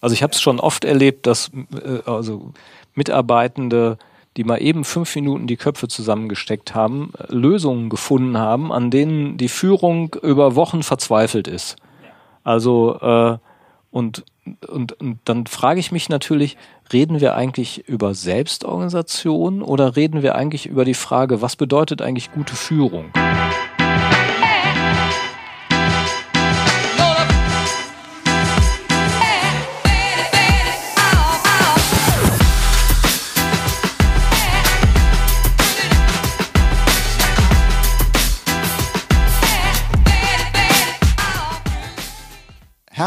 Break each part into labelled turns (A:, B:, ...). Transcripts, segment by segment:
A: Also ich habe es schon oft erlebt, dass äh, also Mitarbeitende, die mal eben fünf Minuten die Köpfe zusammengesteckt haben, Lösungen gefunden haben, an denen die Führung über Wochen verzweifelt ist. Also äh, und, und, und dann frage ich mich natürlich, reden wir eigentlich über Selbstorganisation oder reden wir eigentlich über die Frage, was bedeutet eigentlich gute Führung?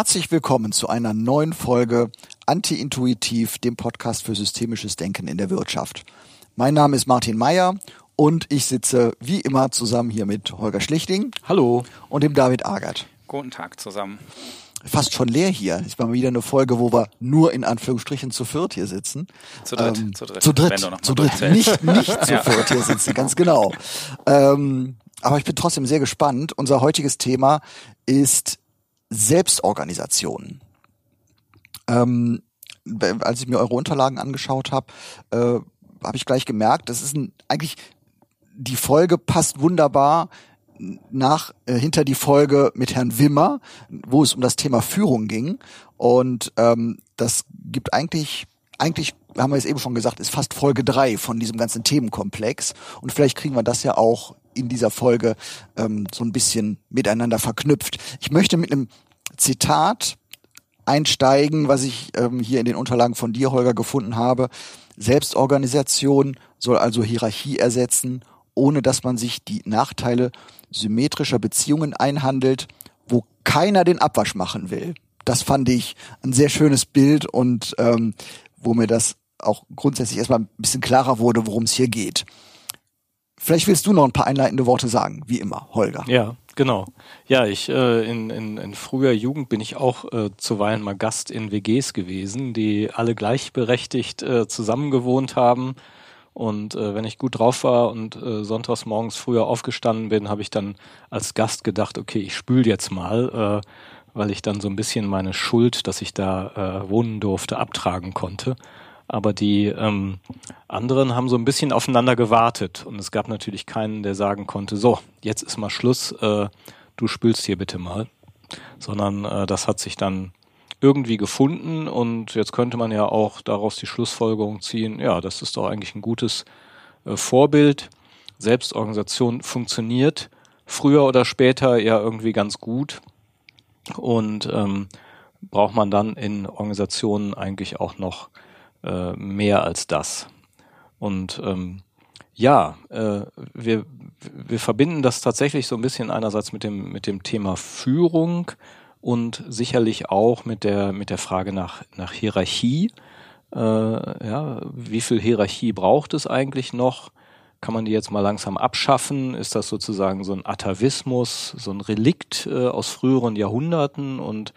B: Herzlich willkommen zu einer neuen Folge Anti-Intuitiv, dem Podcast für systemisches Denken in der Wirtschaft. Mein Name ist Martin Meyer und ich sitze wie immer zusammen hier mit Holger Schlichting.
A: Hallo.
B: Und dem David Agert.
C: Guten Tag zusammen.
B: Fast schon leer hier. Ist mal wieder eine Folge, wo wir nur in Anführungsstrichen zu viert hier sitzen.
C: Zu dritt. Ähm, zu dritt.
B: Zu dritt. Zu dritt. Nicht, nicht zu viert hier sitzen, ganz genau. Ähm, aber ich bin trotzdem sehr gespannt. Unser heutiges Thema ist Selbstorganisation. Ähm, als ich mir eure Unterlagen angeschaut habe, äh, habe ich gleich gemerkt, das ist ein, eigentlich die Folge passt wunderbar nach äh, hinter die Folge mit Herrn Wimmer, wo es um das Thema Führung ging. Und ähm, das gibt eigentlich, eigentlich haben wir es eben schon gesagt, ist fast Folge drei von diesem ganzen Themenkomplex. Und vielleicht kriegen wir das ja auch in dieser Folge ähm, so ein bisschen miteinander verknüpft. Ich möchte mit einem Zitat einsteigen, was ich ähm, hier in den Unterlagen von dir, Holger, gefunden habe. Selbstorganisation soll also Hierarchie ersetzen, ohne dass man sich die Nachteile symmetrischer Beziehungen einhandelt, wo keiner den Abwasch machen will. Das fand ich ein sehr schönes Bild und ähm, wo mir das auch grundsätzlich erstmal ein bisschen klarer wurde, worum es hier geht. Vielleicht willst du noch ein paar einleitende Worte sagen, wie immer, Holger.
A: Ja, genau. Ja, ich äh, in, in, in früher Jugend bin ich auch äh, zuweilen mal Gast in WGs gewesen, die alle gleichberechtigt äh, zusammengewohnt haben. Und äh, wenn ich gut drauf war und äh, sonntags morgens früher aufgestanden bin, habe ich dann als Gast gedacht, okay, ich spül jetzt mal, äh, weil ich dann so ein bisschen meine Schuld, dass ich da äh, wohnen durfte, abtragen konnte. Aber die ähm, anderen haben so ein bisschen aufeinander gewartet und es gab natürlich keinen, der sagen konnte, so, jetzt ist mal Schluss, äh, du spülst hier bitte mal. Sondern äh, das hat sich dann irgendwie gefunden und jetzt könnte man ja auch daraus die Schlussfolgerung ziehen, ja, das ist doch eigentlich ein gutes äh, Vorbild. Selbstorganisation funktioniert früher oder später ja irgendwie ganz gut und ähm, braucht man dann in Organisationen eigentlich auch noch äh, mehr als das. Und ähm, ja, äh, wir, wir verbinden das tatsächlich so ein bisschen einerseits mit dem, mit dem Thema Führung und sicherlich auch mit der, mit der Frage nach, nach Hierarchie. Äh, ja, wie viel Hierarchie braucht es eigentlich noch? Kann man die jetzt mal langsam abschaffen? Ist das sozusagen so ein Atavismus, so ein Relikt äh, aus früheren Jahrhunderten und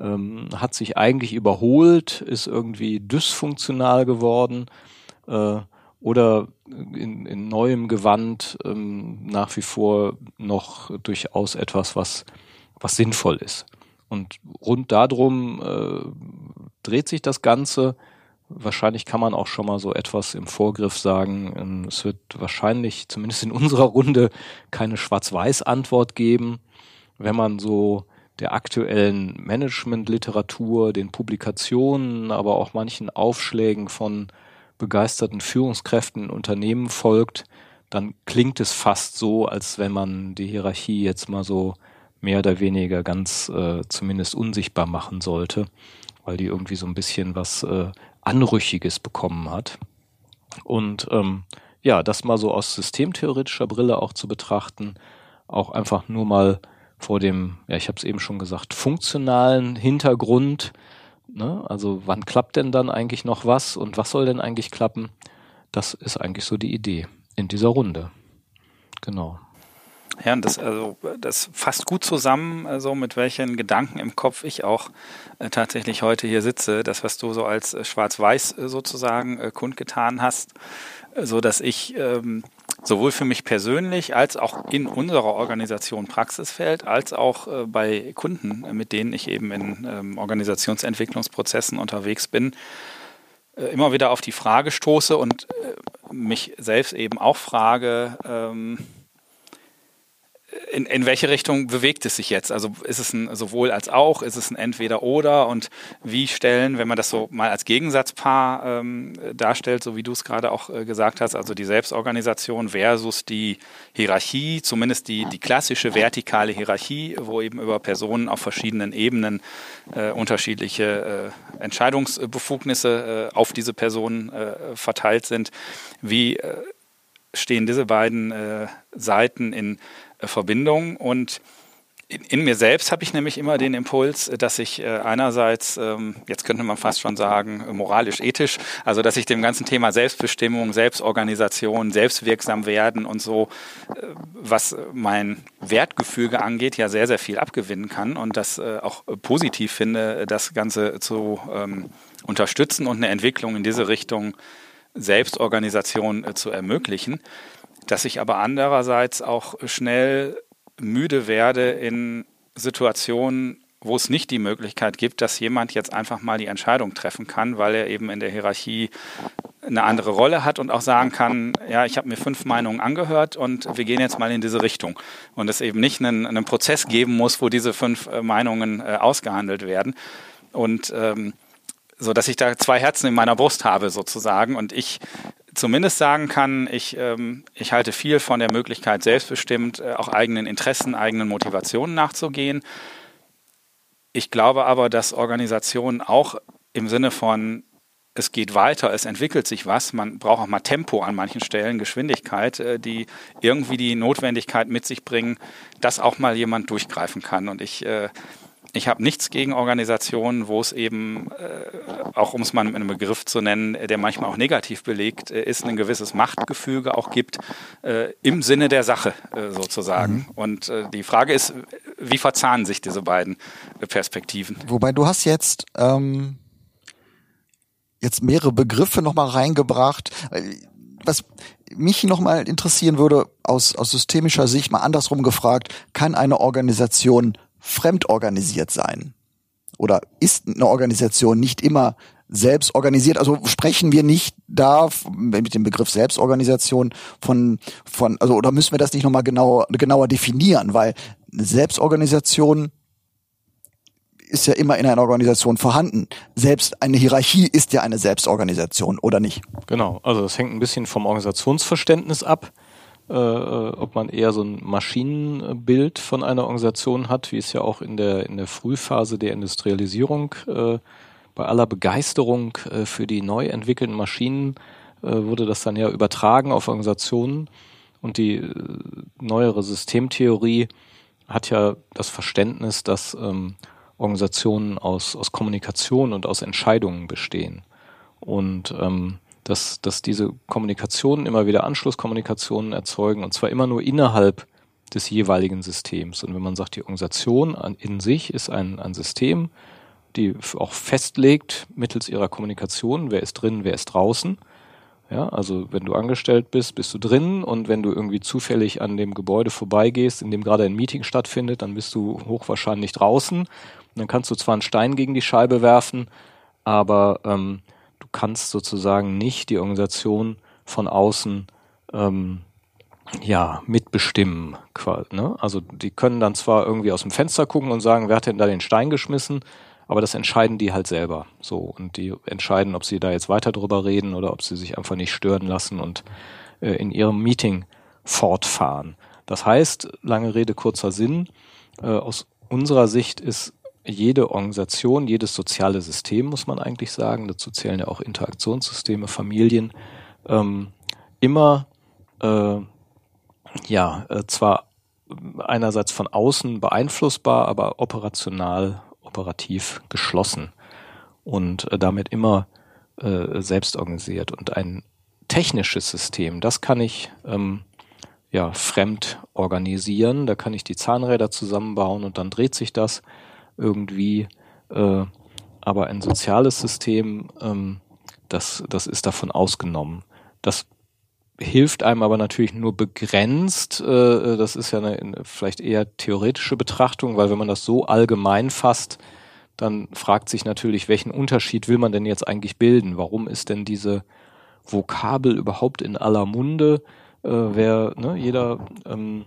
A: ähm, hat sich eigentlich überholt, ist irgendwie dysfunktional geworden äh, oder in, in neuem Gewand ähm, nach wie vor noch durchaus etwas, was, was sinnvoll ist. Und rund darum äh, dreht sich das Ganze. Wahrscheinlich kann man auch schon mal so etwas im Vorgriff sagen. Ähm, es wird wahrscheinlich, zumindest in unserer Runde, keine Schwarz-Weiß-Antwort geben. Wenn man so der aktuellen Managementliteratur, den Publikationen, aber auch manchen Aufschlägen von begeisterten Führungskräften in Unternehmen folgt, dann klingt es fast so, als wenn man die Hierarchie jetzt mal so mehr oder weniger ganz äh, zumindest unsichtbar machen sollte, weil die irgendwie so ein bisschen was äh, Anrüchiges bekommen hat. Und ähm, ja, das mal so aus systemtheoretischer Brille auch zu betrachten, auch einfach nur mal vor dem, ja, ich habe es eben schon gesagt, funktionalen Hintergrund. Ne? Also wann klappt denn dann eigentlich noch was und was soll denn eigentlich klappen? Das ist eigentlich so die Idee in dieser Runde. Genau.
C: Ja, und das, also, das fasst gut zusammen, also mit welchen Gedanken im Kopf ich auch äh, tatsächlich heute hier sitze. Das, was du so als äh, Schwarz-Weiß äh, sozusagen äh, kundgetan hast, so dass ich ähm, sowohl für mich persönlich als auch in unserer Organisation Praxisfeld, als auch äh, bei Kunden, äh, mit denen ich eben in ähm, Organisationsentwicklungsprozessen unterwegs bin, äh, immer wieder auf die Frage stoße und äh, mich selbst eben auch frage, ähm, in, in welche Richtung bewegt es sich jetzt? Also ist es ein sowohl als auch, ist es ein entweder oder und wie stellen, wenn man das so mal als Gegensatzpaar ähm, darstellt, so wie du es gerade auch äh, gesagt hast, also die Selbstorganisation versus die Hierarchie, zumindest die, die klassische vertikale Hierarchie, wo eben über Personen auf verschiedenen Ebenen äh, unterschiedliche äh, Entscheidungsbefugnisse äh, auf diese Personen äh, verteilt sind. Wie äh, stehen diese beiden Seiten in Verbindung. Und in, mir selbst habe ich nämlich immer den Impuls, dass ich äh, einerseits, ähm, jetzt könnte man fast schon sagen, moralisch-ethisch, also dass ich dem ganzen Thema Selbstbestimmung, Selbstorganisation, Selbstwirksam werden und so, äh, was mein Wertgefüge angeht, ja sehr, sehr viel abgewinnen kann und das äh, auch positiv finde, das Ganze zu ähm, unterstützen und eine Entwicklung in diese Richtung Selbstorganisation äh, zu ermöglichen dass ich aber andererseits auch schnell müde werde in Situationen, wo es nicht die Möglichkeit gibt, dass jemand jetzt einfach mal die Entscheidung treffen kann, weil er eben in der Hierarchie eine andere Rolle hat und auch sagen kann, ja, ich habe mir fünf Meinungen angehört und wir gehen jetzt mal in diese Richtung. Und es eben nicht einen, einen Prozess geben muss, wo diese fünf äh, Meinungen äh, ausgehandelt werden. Und ähm, so dass ich da zwei Herzen in meiner Brust habe sozusagen und ich zumindest sagen kann, ich, ähm, ich halte viel von der Möglichkeit, selbstbestimmt äh, auch eigenen Interessen, eigenen Motivationen nachzugehen. Ich glaube aber, dass Organisationen auch im Sinne von es geht weiter, es entwickelt sich was, man braucht auch mal Tempo an manchen Stellen, Geschwindigkeit, äh, die irgendwie die Notwendigkeit mit sich bringen, dass auch mal jemand durchgreifen kann. Und ich äh, ich habe nichts gegen Organisationen, wo es eben, äh, auch um es mal mit einem Begriff zu nennen, der manchmal auch negativ belegt äh, ist, ein gewisses Machtgefüge auch gibt, äh, im Sinne der Sache äh, sozusagen. Mhm. Und äh, die Frage ist, wie verzahnen sich diese beiden Perspektiven?
B: Wobei du hast jetzt ähm, jetzt mehrere Begriffe nochmal reingebracht. Was mich nochmal interessieren würde, aus, aus systemischer Sicht mal andersrum gefragt, kann eine Organisation fremdorganisiert sein? Oder ist eine Organisation nicht immer selbst organisiert? Also sprechen wir nicht da mit dem Begriff Selbstorganisation von, von, also, oder müssen wir das nicht nochmal genauer, genauer definieren? Weil eine Selbstorganisation ist ja immer in einer Organisation vorhanden. Selbst eine Hierarchie ist ja eine Selbstorganisation, oder nicht?
A: Genau, also das hängt ein bisschen vom Organisationsverständnis ab äh, äh, ob man eher so ein Maschinenbild von einer Organisation hat, wie es ja auch in der, in der Frühphase der Industrialisierung äh, bei aller Begeisterung äh, für die neu entwickelten Maschinen äh, wurde das dann ja übertragen auf Organisationen und die äh, neuere Systemtheorie hat ja das Verständnis, dass ähm, Organisationen aus, aus Kommunikation und aus Entscheidungen bestehen. Und ähm, dass, dass diese Kommunikationen immer wieder Anschlusskommunikationen erzeugen und zwar immer nur innerhalb des jeweiligen Systems. Und wenn man sagt, die Organisation in sich ist ein, ein System, die auch festlegt mittels ihrer Kommunikation, wer ist drin, wer ist draußen. Ja, also wenn du angestellt bist, bist du drin und wenn du irgendwie zufällig an dem Gebäude vorbeigehst, in dem gerade ein Meeting stattfindet, dann bist du hochwahrscheinlich draußen. Und dann kannst du zwar einen Stein gegen die Scheibe werfen, aber ähm, kannst sozusagen nicht die Organisation von außen ähm, ja mitbestimmen. Ne? Also die können dann zwar irgendwie aus dem Fenster gucken und sagen, wer hat denn da den Stein geschmissen, aber das entscheiden die halt selber. So und die entscheiden, ob sie da jetzt weiter drüber reden oder ob sie sich einfach nicht stören lassen und äh, in ihrem Meeting fortfahren. Das heißt, lange Rede kurzer Sinn. Äh, aus unserer Sicht ist jede Organisation, jedes soziale System, muss man eigentlich sagen, dazu zählen ja auch Interaktionssysteme, Familien, ähm, immer äh, ja äh, zwar einerseits von außen beeinflussbar, aber operational, operativ geschlossen und äh, damit immer äh, selbst organisiert. Und ein technisches System, das kann ich ähm, ja fremd organisieren. Da kann ich die Zahnräder zusammenbauen und dann dreht sich das irgendwie. Äh, aber ein soziales System, ähm, das, das ist davon ausgenommen. Das hilft einem aber natürlich nur begrenzt. Äh, das ist ja eine vielleicht eher theoretische Betrachtung, weil wenn man das so allgemein fasst, dann fragt sich natürlich, welchen Unterschied will man denn jetzt eigentlich bilden? Warum ist denn diese Vokabel überhaupt in aller Munde? Äh, wer, ne, jeder, ähm,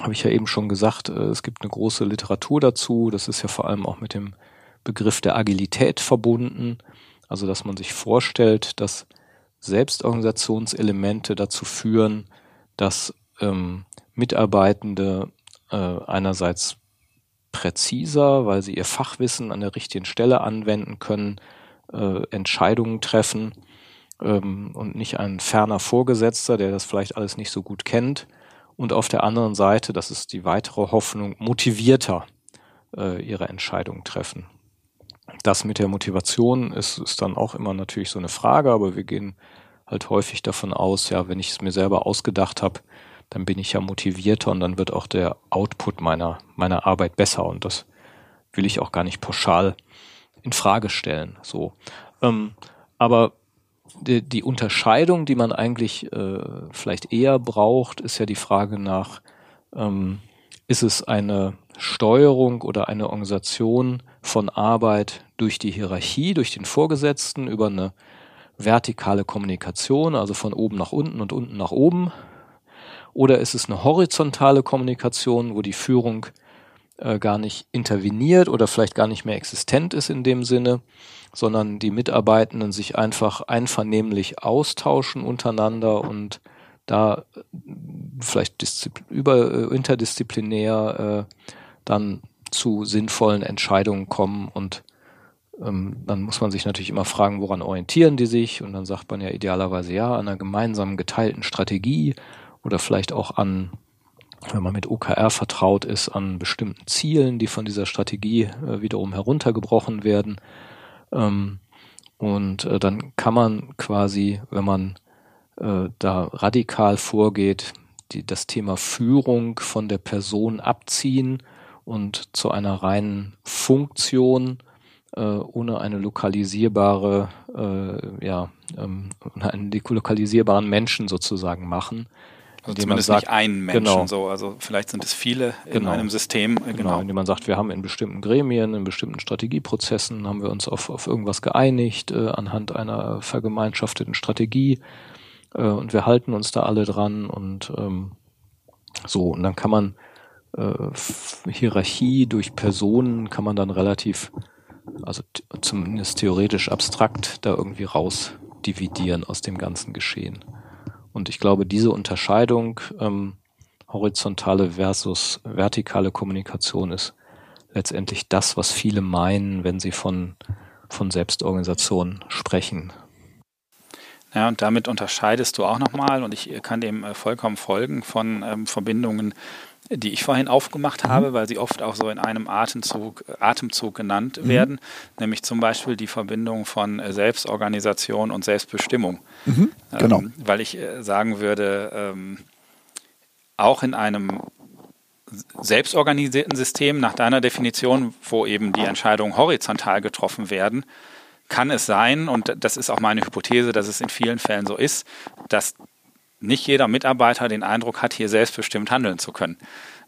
A: habe ich ja eben schon gesagt, äh, es gibt eine große Literatur dazu. Das ist ja vor allem auch mit dem Begriff der Agilität verbunden. Also, dass man sich vorstellt, dass Selbstorganisationselemente dazu führen, dass ähm, Mitarbeitende äh, einerseits präziser, weil sie ihr Fachwissen an der richtigen Stelle anwenden können, äh, Entscheidungen treffen ähm, und nicht ein ferner Vorgesetzter, der das vielleicht alles nicht so gut kennt. Und auf der anderen Seite, das ist die weitere Hoffnung, motivierter äh, ihre Entscheidungen treffen. Das mit der Motivation ist, ist dann auch immer natürlich so eine Frage, aber wir gehen halt häufig davon aus, ja, wenn ich es mir selber ausgedacht habe, dann bin ich ja motivierter und dann wird auch der Output meiner, meiner Arbeit besser und das will ich auch gar nicht pauschal in Frage stellen. So. Ähm, aber die, die Unterscheidung, die man eigentlich äh, vielleicht eher braucht, ist ja die Frage nach, ähm, ist es eine Steuerung oder eine Organisation von Arbeit durch die Hierarchie, durch den Vorgesetzten, über eine vertikale Kommunikation, also von oben nach unten und unten nach oben? Oder ist es eine horizontale Kommunikation, wo die Führung äh, gar nicht interveniert oder vielleicht gar nicht mehr existent ist in dem Sinne, sondern die Mitarbeitenden sich einfach einvernehmlich austauschen untereinander und da äh, vielleicht über äh, interdisziplinär äh, dann zu sinnvollen Entscheidungen kommen und ähm, dann muss man sich natürlich immer fragen, woran orientieren die sich? Und dann sagt man ja idealerweise ja an einer gemeinsamen geteilten Strategie oder vielleicht auch an wenn man mit OKR vertraut ist, an bestimmten Zielen, die von dieser Strategie äh, wiederum heruntergebrochen werden. Ähm, und äh, dann kann man quasi, wenn man äh, da radikal vorgeht, die, das Thema Führung von der Person abziehen und zu einer reinen Funktion äh, ohne eine lokalisierbare, äh, ja, ähm, einen lokalisierbaren Menschen sozusagen machen.
C: Also zumindest sagt, nicht einen Menschen genau, so, also vielleicht sind es viele in genau, einem System.
A: Äh, genau. genau, indem man sagt, wir haben in bestimmten Gremien, in bestimmten Strategieprozessen, haben wir uns auf, auf irgendwas geeinigt äh, anhand einer vergemeinschafteten Strategie äh, und wir halten uns da alle dran und ähm, so und dann kann man äh, Hierarchie durch Personen kann man dann relativ, also zumindest theoretisch abstrakt da irgendwie rausdividieren aus dem ganzen Geschehen. Und ich glaube, diese Unterscheidung ähm, horizontale versus vertikale Kommunikation ist letztendlich das, was viele meinen, wenn sie von, von Selbstorganisation sprechen.
C: Ja, und damit unterscheidest du auch nochmal, und ich kann dem äh, vollkommen folgen, von ähm, Verbindungen die ich vorhin aufgemacht habe, mhm. weil sie oft auch so in einem Atemzug, Atemzug genannt mhm. werden, nämlich zum Beispiel die Verbindung von äh, Selbstorganisation und Selbstbestimmung. Mhm. Genau. Ähm, weil ich äh, sagen würde, ähm, auch in einem selbstorganisierten System nach deiner Definition, wo eben die Entscheidungen horizontal getroffen werden, kann es sein, und das ist auch meine Hypothese, dass es in vielen Fällen so ist, dass nicht jeder Mitarbeiter den Eindruck hat, hier selbstbestimmt handeln zu können.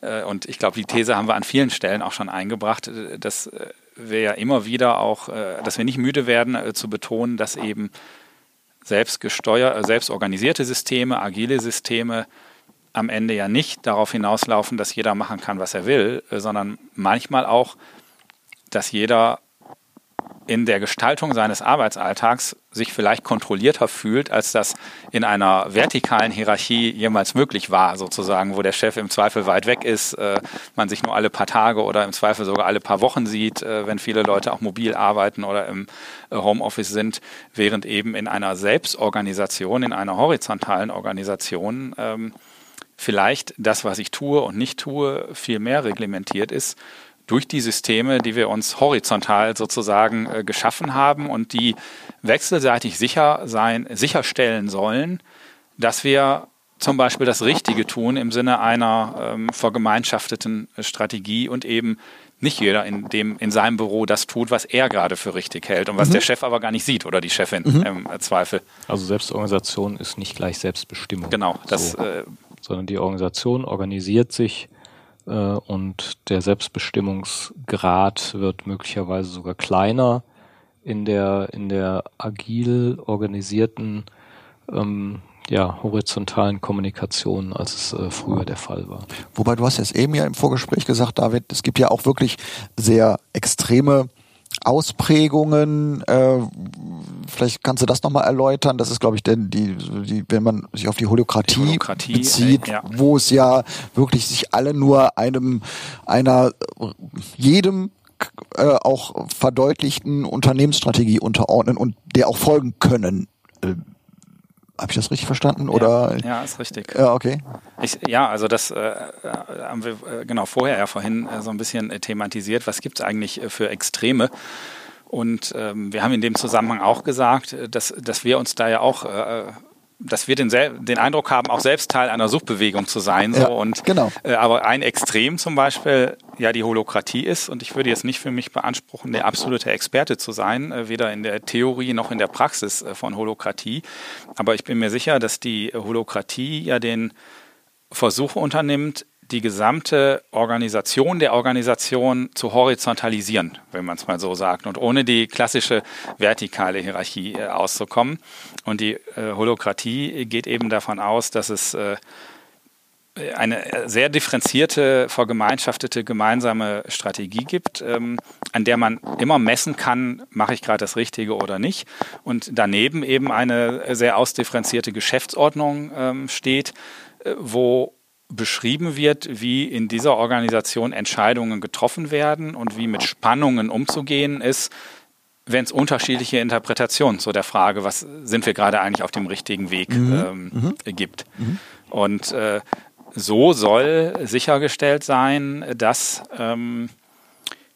C: Äh, und ich glaube, die These haben wir an vielen Stellen auch schon eingebracht, äh, dass äh, wir ja immer wieder auch, dass wir nicht müde werden zu betonen, dass eben selbstgesteuert, selbstorganisierte Systeme, agile Systeme am Ende ja nicht darauf hinauslaufen, dass jeder machen kann, was er will, sondern manchmal auch, dass jeder in der Gestaltung seines Arbeitsalltags sich vielleicht kontrollierter fühlt, als das in einer vertikalen Hierarchie jemals möglich war, sozusagen, wo der Chef im Zweifel weit weg ist, äh, man sich nur alle paar Tage oder im Zweifel sogar alle paar Wochen sieht, äh, wenn viele Leute auch mobil arbeiten oder im äh, Homeoffice sind, während eben in einer Selbstorganisation, in einer horizontalen Organisation ähm, vielleicht das, was ich tue und nicht tue, viel mehr reglementiert ist durch die Systeme, die wir uns horizontal sozusagen äh, geschaffen haben und die wechselseitig sicher sein, sicherstellen sollen, dass wir zum Beispiel das Richtige tun im Sinne einer ähm, vergemeinschafteten Strategie und eben nicht jeder in dem in seinem Büro das tut, was er gerade für richtig hält und was mhm. der Chef aber gar nicht sieht oder die Chefin mhm. im Zweifel.
A: Also Selbstorganisation ist nicht gleich Selbstbestimmung.
C: Genau, das so, äh,
A: sondern die Organisation organisiert sich äh, und der Selbstbestimmungsgrad wird möglicherweise sogar kleiner in der in der agil organisierten ähm, ja, horizontalen Kommunikation, als es äh, früher der Fall war.
B: Wobei du hast jetzt eben ja im Vorgespräch gesagt, David, es gibt ja auch wirklich sehr extreme Ausprägungen. Äh, vielleicht kannst du das nochmal erläutern. Das ist, glaube ich, denn die, die, wenn man sich auf die Holokratie, die Holokratie bezieht, äh, ja. wo es ja wirklich sich alle nur einem einer jedem äh, auch verdeutlichten Unternehmensstrategie unterordnen und der auch folgen können. Äh, habe ich das richtig verstanden? Oder?
C: Ja, ja ist richtig.
B: Ja, okay.
C: Ich, ja, also das äh, äh haben wir äh, genau vorher ja vorhin äh, so ein bisschen äh, thematisiert. Was gibt es eigentlich äh, für Extreme? Und ähm, wir haben in dem Zusammenhang auch gesagt, dass, dass wir uns da ja auch dass wir den, den Eindruck haben, auch selbst Teil einer Suchbewegung zu sein. So. Ja, und,
B: genau.
C: Äh, aber ein Extrem zum Beispiel ja die Holokratie ist. Und ich würde jetzt nicht für mich beanspruchen, der absolute Experte zu sein, äh, weder in der Theorie noch in der Praxis äh, von Holokratie. Aber ich bin mir sicher, dass die Holokratie ja den Versuch unternimmt, die gesamte Organisation der Organisation zu horizontalisieren, wenn man es mal so sagt, und ohne die klassische vertikale Hierarchie äh, auszukommen. Und die äh, Holokratie geht eben davon aus, dass es äh, eine sehr differenzierte, vergemeinschaftete gemeinsame Strategie gibt, ähm, an der man immer messen kann, mache ich gerade das Richtige oder nicht. Und daneben eben eine sehr ausdifferenzierte Geschäftsordnung ähm, steht, äh, wo beschrieben wird, wie in dieser Organisation Entscheidungen getroffen werden und wie mit Spannungen umzugehen ist, wenn es unterschiedliche Interpretationen zu der Frage, was sind wir gerade eigentlich auf dem richtigen Weg, mhm. ähm, mhm. gibt. Mhm. Und äh, so soll sichergestellt sein, dass, ähm,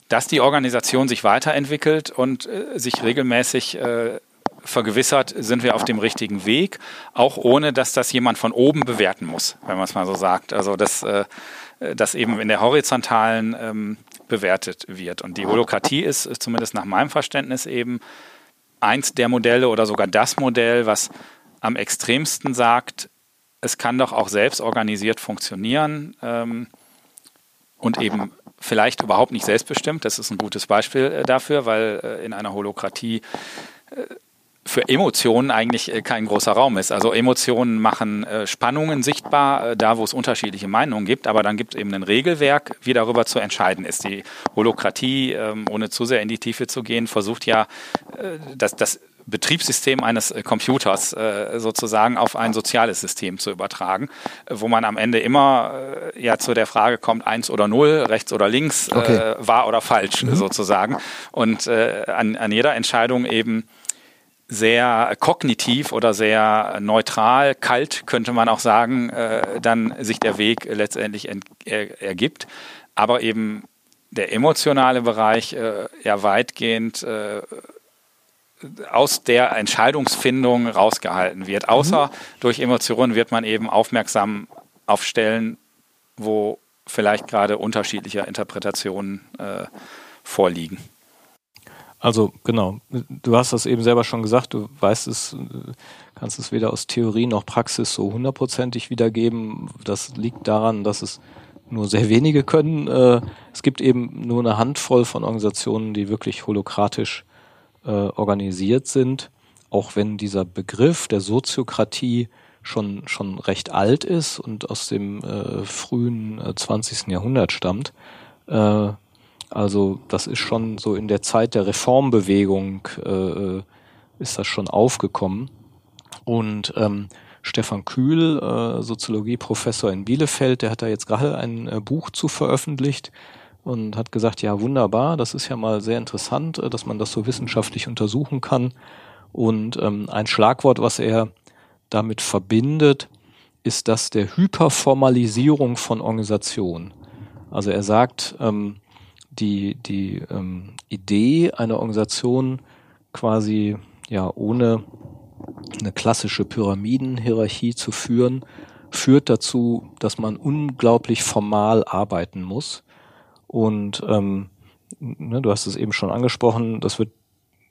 C: dass die Organisation sich weiterentwickelt und äh, sich regelmäßig äh, vergewissert, sind wir auf dem richtigen Weg, auch ohne dass das jemand von oben bewerten muss, wenn man es mal so sagt. Also dass äh, das eben in der horizontalen ähm, bewertet wird. Und die Holokratie ist zumindest nach meinem Verständnis eben eins der Modelle oder sogar das Modell, was am extremsten sagt, es kann doch auch selbst organisiert funktionieren ähm, und eben vielleicht überhaupt nicht selbstbestimmt. Das ist ein gutes Beispiel äh, dafür, weil äh, in einer Holokratie äh, für Emotionen eigentlich äh, kein großer Raum ist. Also Emotionen machen äh, Spannungen sichtbar, äh, da wo es unterschiedliche Meinungen gibt, aber dann gibt es eben ein Regelwerk, wie darüber zu entscheiden ist. Die Holokratie, ähm, ohne zu sehr in die Tiefe zu gehen, versucht ja, das, das Betriebssystem eines Computers sozusagen auf ein soziales System zu übertragen, wo man am Ende immer ja zu der Frage kommt, eins oder null, rechts oder links, okay. wahr oder falsch mhm. sozusagen. Und an, an jeder Entscheidung eben sehr kognitiv oder sehr neutral, kalt könnte man auch sagen, äh, dann sich der Weg letztendlich er, ergibt. Aber eben der emotionale Bereich äh, ja weitgehend äh, aus der Entscheidungsfindung rausgehalten wird. Mhm. Außer mhm. durch Emotionen wird man eben aufmerksam auf Stellen, wo vielleicht gerade unterschiedliche Interpretationen äh, vorliegen.
A: Also genau, du hast das eben selber schon gesagt, du weißt es, kannst es weder aus Theorie noch Praxis so hundertprozentig wiedergeben. Das liegt daran, dass es nur sehr wenige können. Äh, es gibt eben nur eine Handvoll von Organisationen, die wirklich holokratisch äh, organisiert sind, auch wenn dieser Begriff der Soziokratie schon, schon recht alt ist und aus dem äh, frühen 20. Jahrhundert stammt. Also das ist schon so in der Zeit der Reformbewegung äh, äh, ist das schon aufgekommen. Und ähm, Stefan Kühl, äh, Soziologieprofessor in Bielefeld, der hat da jetzt gerade ein äh, Buch zu veröffentlicht und hat gesagt, ja wunderbar, das ist ja mal sehr interessant, äh, dass man das so wissenschaftlich untersuchen kann. Und ähm, ein Schlagwort, was er damit verbindet, ist das der Hyperformalisierung von Organisation. Also er sagt, ähm, die, die ähm, Idee einer Organisation quasi ja ohne eine klassische Pyramidenhierarchie zu führen, führt dazu, dass man unglaublich formal arbeiten muss. Und ähm, ne, du hast es eben schon angesprochen, das wird,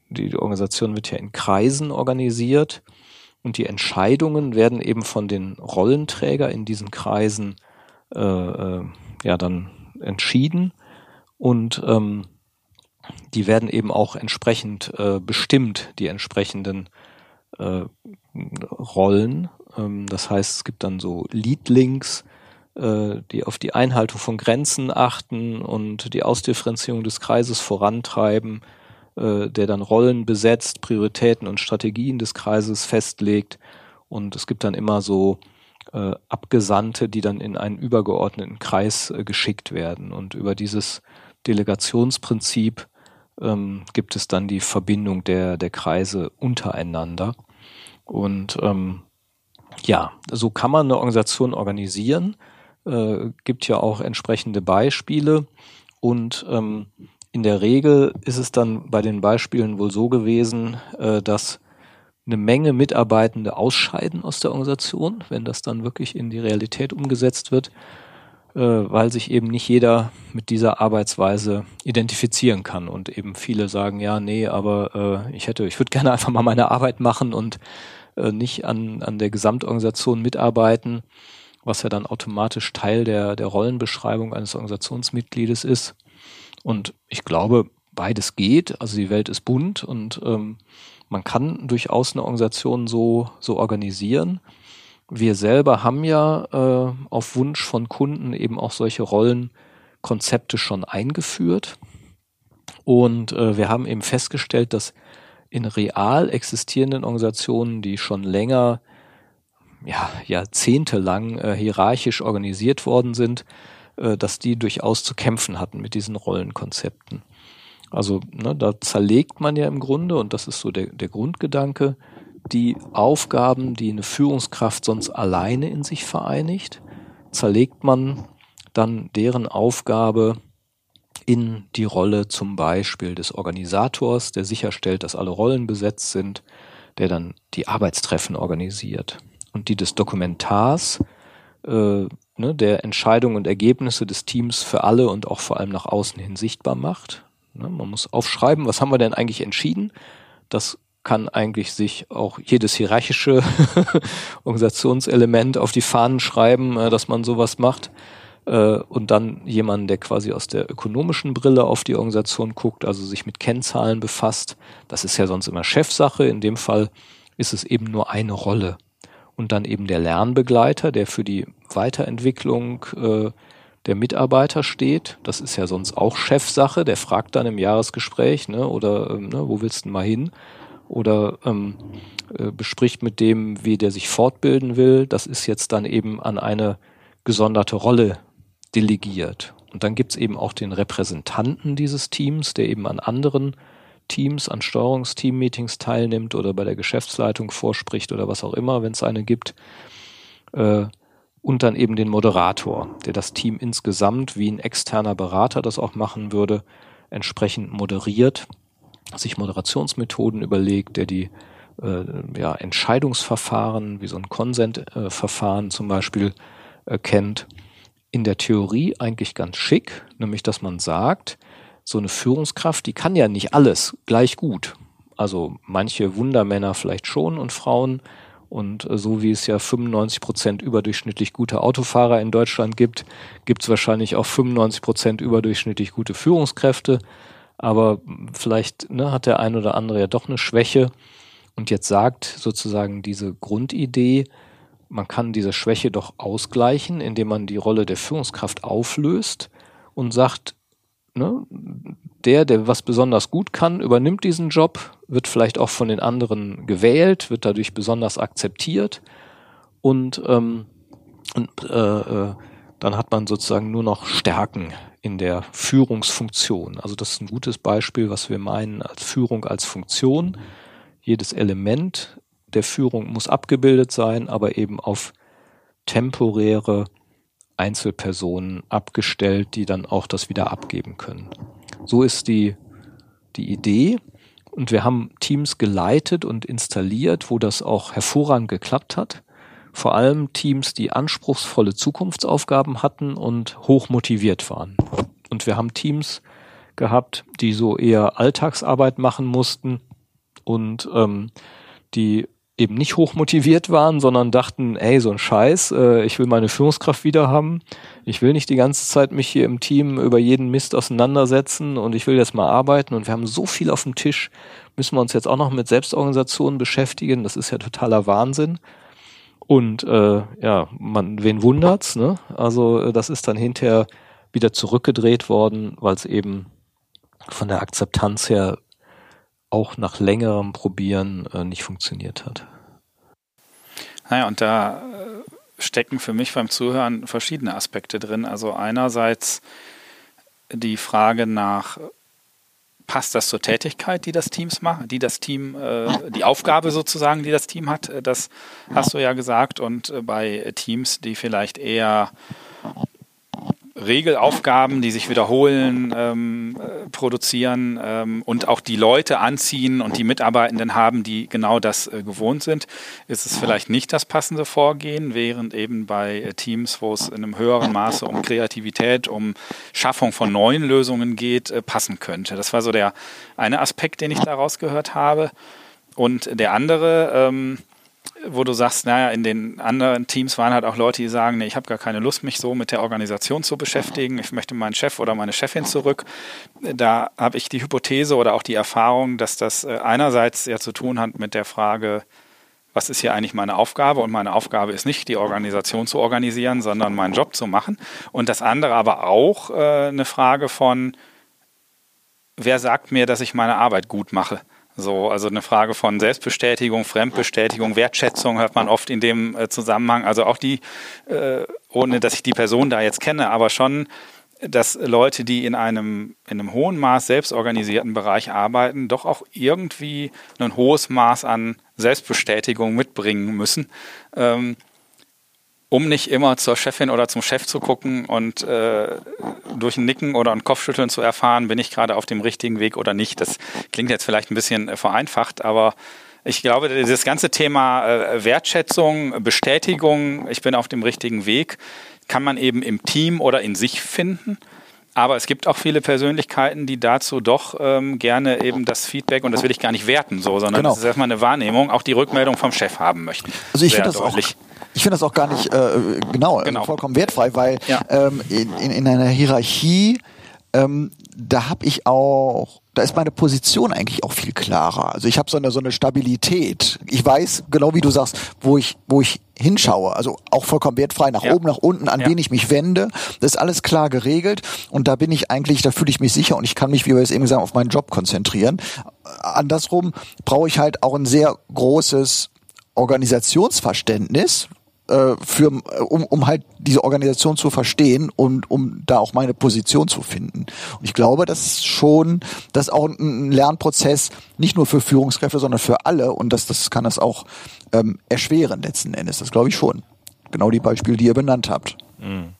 A: die, Organisation wird ja in Kreisen organisiert und die Entscheidungen werden eben von den Rollenträger in diesen Kreisen äh, äh, ja dann entschieden und ähm, die werden eben auch entsprechend äh, bestimmt, die entsprechenden äh, Rollen. Ähm, das heißt, es gibt dann so Leadlinks, äh, die auf die Einhaltung von Grenzen achten und die Ausdifferenzierung des Kreises vorantreiben, äh, der dann Rollen besetzt, Prioritäten und Strategien des Kreises festlegt. Und es gibt dann immer so äh, Abgesandte, die dann in einen übergeordneten Kreis äh, geschickt werden. Und über dieses Delegationsprinzip ähm, gibt es dann die Verbindung der, der Kreise untereinander. Und ähm, ja, so kann man eine Organisation organisieren. Äh, gibt ja auch entsprechende Beispiele. Und ähm, in der Regel ist es dann bei den Beispielen wohl so gewesen, äh, dass eine Menge Mitarbeitende ausscheiden aus der Organisation, wenn das dann wirklich in die Realität umgesetzt wird, äh, weil sich eben nicht jeder mit dieser Arbeitsweise identifizieren kann und eben viele sagen, ja, nee, aber äh, ich hätte, ich würde gerne einfach mal meine Arbeit machen und äh, nicht an, an der Gesamtorganisation mitarbeiten, was ja dann automatisch Teil der, der Rollenbeschreibung eines Organisationsmitgliedes ist. Und ich glaube, beides geht. Also die Welt ist bunt und ähm, man kann durchaus eine Organisation so, so organisieren. Wir selber haben ja äh, auf Wunsch von Kunden eben auch solche Rollenkonzepte schon eingeführt. Und äh, wir haben eben festgestellt, dass in real existierenden Organisationen, die schon länger, ja, jahrzehntelang äh, hierarchisch organisiert worden sind, äh, dass die durchaus zu kämpfen hatten mit diesen Rollenkonzepten. Also ne, da zerlegt man ja im Grunde, und das ist so der, der Grundgedanke, die Aufgaben, die eine Führungskraft sonst alleine in sich vereinigt, zerlegt man dann deren Aufgabe in die Rolle zum Beispiel des Organisators, der sicherstellt, dass alle Rollen besetzt sind, der dann die Arbeitstreffen organisiert und die des Dokumentars, äh, ne, der Entscheidungen und Ergebnisse des Teams für alle und auch vor allem nach außen hin sichtbar macht. Ne, man muss aufschreiben, was haben wir denn eigentlich entschieden? Das kann eigentlich sich auch jedes hierarchische Organisationselement auf die Fahnen schreiben, äh, dass man sowas macht. Äh, und dann jemanden, der quasi aus der ökonomischen Brille auf die Organisation guckt, also sich mit Kennzahlen befasst. Das ist ja sonst immer Chefsache. In dem Fall ist es eben nur eine Rolle. Und dann eben der Lernbegleiter, der für die Weiterentwicklung äh, der Mitarbeiter steht. Das ist ja sonst auch Chefsache. Der fragt dann im Jahresgespräch, ne, oder ähm, ne, wo willst du mal hin? Oder ähm, äh, bespricht mit dem, wie der sich fortbilden will. Das ist jetzt dann eben an eine gesonderte Rolle delegiert. Und dann gibt's eben auch den Repräsentanten dieses Teams, der eben an anderen Teams, an Steuerungsteam-Meetings teilnimmt oder bei der Geschäftsleitung vorspricht oder was auch immer, wenn es eine gibt. Äh, und dann eben den Moderator, der das Team insgesamt, wie ein externer Berater das auch machen würde, entsprechend moderiert, sich Moderationsmethoden überlegt, der die äh, ja, Entscheidungsverfahren, wie so ein Konsentverfahren zum Beispiel, äh, kennt in der Theorie eigentlich ganz schick, nämlich dass man sagt, so eine Führungskraft, die kann ja nicht alles gleich gut. Also manche Wundermänner vielleicht schon und Frauen. Und äh, so wie es ja 95 Prozent überdurchschnittlich gute Autofahrer in Deutschland gibt, gibt es wahrscheinlich auch 95 Prozent überdurchschnittlich gute Führungskräfte. Aber vielleicht ne, hat der ein oder andere ja doch eine Schwäche. Und jetzt sagt sozusagen diese Grundidee, man kann diese Schwäche doch ausgleichen, indem man die Rolle der Führungskraft auflöst und sagt, ne, der, der was besonders gut kann, übernimmt diesen Job, wird vielleicht auch von den anderen gewählt, wird dadurch besonders akzeptiert und, ähm, und äh, äh, dann hat man sozusagen nur noch Stärken in der Führungsfunktion. Also das ist ein gutes Beispiel, was wir meinen als Führung als Funktion. Jedes Element der Führung muss abgebildet sein, aber eben auf temporäre Einzelpersonen abgestellt, die dann auch das wieder abgeben können. So ist die, die Idee. Und wir haben Teams geleitet und installiert, wo das auch hervorragend geklappt hat. Vor allem Teams, die anspruchsvolle Zukunftsaufgaben hatten und hoch motiviert waren. Und wir haben Teams gehabt, die so eher Alltagsarbeit machen mussten und ähm, die eben nicht hochmotiviert waren, sondern dachten, ey, so ein Scheiß, äh, ich will meine Führungskraft wieder haben. Ich will nicht die ganze Zeit mich hier im Team über jeden Mist auseinandersetzen und ich will jetzt mal arbeiten und wir haben so viel auf dem Tisch, müssen wir uns jetzt auch noch mit Selbstorganisationen beschäftigen. Das ist ja totaler Wahnsinn. Und äh, ja, man, wen wundert's, ne? Also äh, das ist dann hinterher wieder zurückgedreht worden, weil es eben von der Akzeptanz her auch nach längerem Probieren äh, nicht funktioniert hat.
C: Naja, und da äh, stecken für mich beim Zuhören verschiedene Aspekte drin. Also einerseits die Frage nach, passt das zur Tätigkeit, die das Teams macht, die das Team, äh, die Aufgabe sozusagen, die das Team hat, das hast du ja gesagt. Und äh, bei Teams, die vielleicht eher Regelaufgaben, die sich wiederholen, ähm, äh, produzieren ähm, und auch die Leute anziehen und die Mitarbeitenden haben, die genau das äh, gewohnt sind, ist es vielleicht nicht das passende Vorgehen, während eben bei äh, Teams, wo es in einem höheren Maße um Kreativität, um Schaffung von neuen Lösungen geht, äh, passen könnte. Das war so der eine Aspekt, den ich daraus gehört habe. Und der andere, ähm, wo du sagst, naja, in den anderen Teams waren halt auch Leute, die sagen, nee, ich habe gar keine Lust, mich so mit der Organisation zu beschäftigen. Ich möchte meinen Chef oder meine Chefin zurück. Da habe ich die Hypothese oder auch die Erfahrung, dass das äh, einerseits ja zu tun hat mit der Frage, was ist hier eigentlich meine Aufgabe? Und meine Aufgabe ist nicht, die Organisation zu organisieren, sondern meinen Job zu machen. Und das andere aber auch äh, eine Frage von, wer sagt mir, dass ich meine Arbeit gut mache? So, also eine Frage von Selbstbestätigung, Fremdbestätigung, Wertschätzung hört man oft in dem äh, Zusammenhang. Also auch die, äh, ohne dass ich die Person da jetzt kenne, aber schon, dass Leute, die in einem, in einem hohen Maß selbstorganisierten Bereich arbeiten, doch auch irgendwie ein hohes Maß an Selbstbestätigung mitbringen müssen. Ähm, um nicht immer zur Chefin oder zum Chef zu gucken und äh, durch ein Nicken oder ein Kopfschütteln zu erfahren, bin ich gerade auf dem richtigen Weg oder nicht. Das klingt jetzt vielleicht ein bisschen äh, vereinfacht, aber ich glaube, das ganze Thema äh, Wertschätzung, Bestätigung, ich bin auf dem richtigen Weg, kann man eben im Team oder in sich finden. Aber es gibt auch viele Persönlichkeiten, die dazu doch ähm, gerne eben das Feedback, und das will ich gar nicht werten, so, sondern genau. das ist erstmal eine Wahrnehmung, auch die Rückmeldung vom Chef haben möchten.
B: Also ich finde das auch ich finde das auch gar nicht äh, genau, genau. vollkommen wertfrei, weil ja. ähm, in, in, in einer Hierarchie ähm, da habe ich auch, da ist meine Position eigentlich auch viel klarer. Also ich habe so eine so eine Stabilität. Ich weiß genau, wie du sagst, wo ich wo ich hinschaue. Also auch vollkommen wertfrei nach ja. oben, nach unten, an ja. wen ich mich wende. Das ist alles klar geregelt und da bin ich eigentlich, da fühle ich mich sicher und ich kann mich, wie wir es eben gesagt haben, auf meinen Job konzentrieren. Andersrum brauche ich halt auch ein sehr großes Organisationsverständnis, äh, für, um, um halt diese Organisation zu verstehen und um da auch meine Position zu finden. Und ich glaube, das ist schon, das ist auch ein Lernprozess, nicht nur für Führungskräfte, sondern für alle. Und das, das kann das auch ähm, erschweren letzten Endes. Das glaube ich schon. Genau die Beispiele, die ihr benannt habt. Mhm.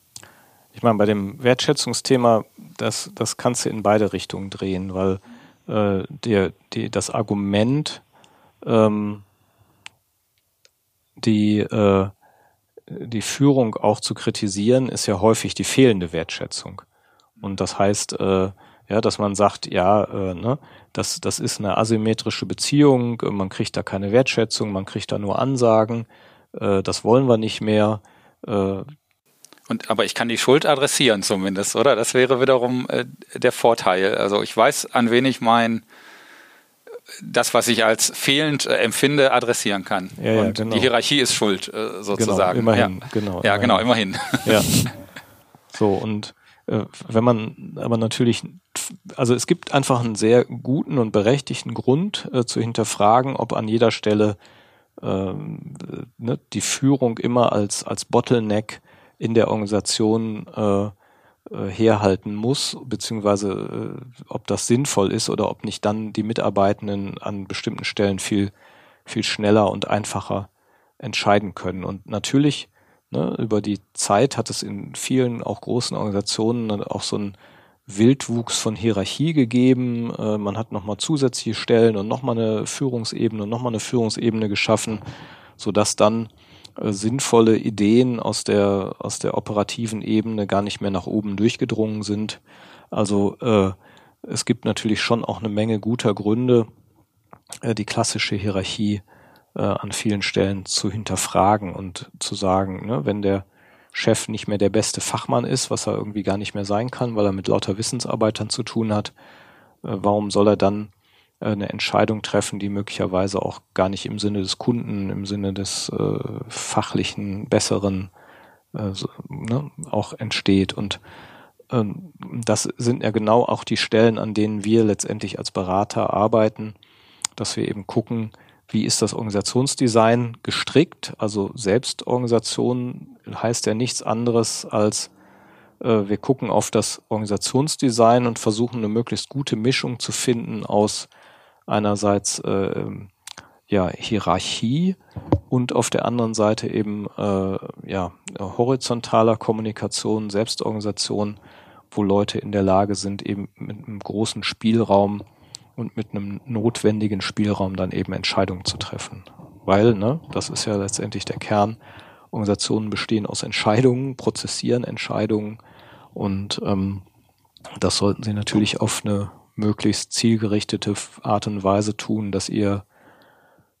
A: Ich meine, bei dem Wertschätzungsthema, das, das kannst du in beide Richtungen drehen, weil äh, der, die, das Argument, ähm, die äh, die Führung auch zu kritisieren, ist ja häufig die fehlende Wertschätzung. Und das heißt, äh, ja, dass man sagt, ja, äh, ne, das, das ist eine asymmetrische Beziehung, man kriegt da keine Wertschätzung, man kriegt da nur Ansagen, äh, das wollen wir nicht mehr. Äh,
C: und, aber ich kann die Schuld adressieren zumindest, oder? Das wäre wiederum äh, der Vorteil. Also ich weiß, an wen ich mein das, was ich als fehlend äh, empfinde, adressieren kann. Ja, ja, und genau. die Hierarchie ist schuld, äh, sozusagen.
A: Genau, immerhin, ja. genau.
C: Ja, genau, immerhin. Ja.
A: So, und äh, wenn man aber natürlich, also es gibt einfach einen sehr guten und berechtigten Grund äh, zu hinterfragen, ob an jeder Stelle ähm, ne, die Führung immer als, als Bottleneck in der Organisation äh, äh, herhalten muss, beziehungsweise äh, ob das sinnvoll ist oder ob nicht dann die Mitarbeitenden an bestimmten Stellen viel, viel schneller und einfacher entscheiden können. Und natürlich, ne, über die Zeit hat es in vielen auch großen Organisationen auch so einen Wildwuchs von Hierarchie gegeben. Äh, man hat nochmal zusätzliche Stellen und nochmal eine Führungsebene und nochmal eine Führungsebene geschaffen, sodass dann äh, sinnvolle Ideen aus der, aus der operativen Ebene gar nicht mehr nach oben durchgedrungen sind. Also äh, es gibt natürlich schon auch eine Menge guter Gründe, äh, die klassische Hierarchie äh, an vielen Stellen zu hinterfragen und zu sagen, ne, wenn der Chef nicht mehr der beste Fachmann ist, was er irgendwie gar nicht mehr sein kann, weil er mit lauter Wissensarbeitern zu tun hat, äh, warum soll er dann äh, eine Entscheidung treffen, die möglicherweise auch gar nicht im Sinne des Kunden, im Sinne des äh, fachlichen, besseren äh, so, ne, auch entsteht. Und ähm, das sind ja genau auch die Stellen, an denen wir letztendlich als Berater arbeiten, dass wir eben gucken, wie ist das Organisationsdesign gestrickt? Also Selbstorganisation heißt ja nichts anderes als äh, wir gucken auf das Organisationsdesign und versuchen eine möglichst gute Mischung zu finden aus einerseits äh, ja Hierarchie und auf der anderen Seite eben äh, ja horizontaler Kommunikation, Selbstorganisation, wo Leute in der Lage sind, eben mit einem großen Spielraum und mit einem notwendigen Spielraum dann eben Entscheidungen zu treffen. Weil, ne, das ist ja letztendlich der Kern, Organisationen bestehen aus Entscheidungen, prozessieren Entscheidungen und ähm, das sollten sie natürlich auf eine möglichst zielgerichtete Art und Weise tun, dass ihr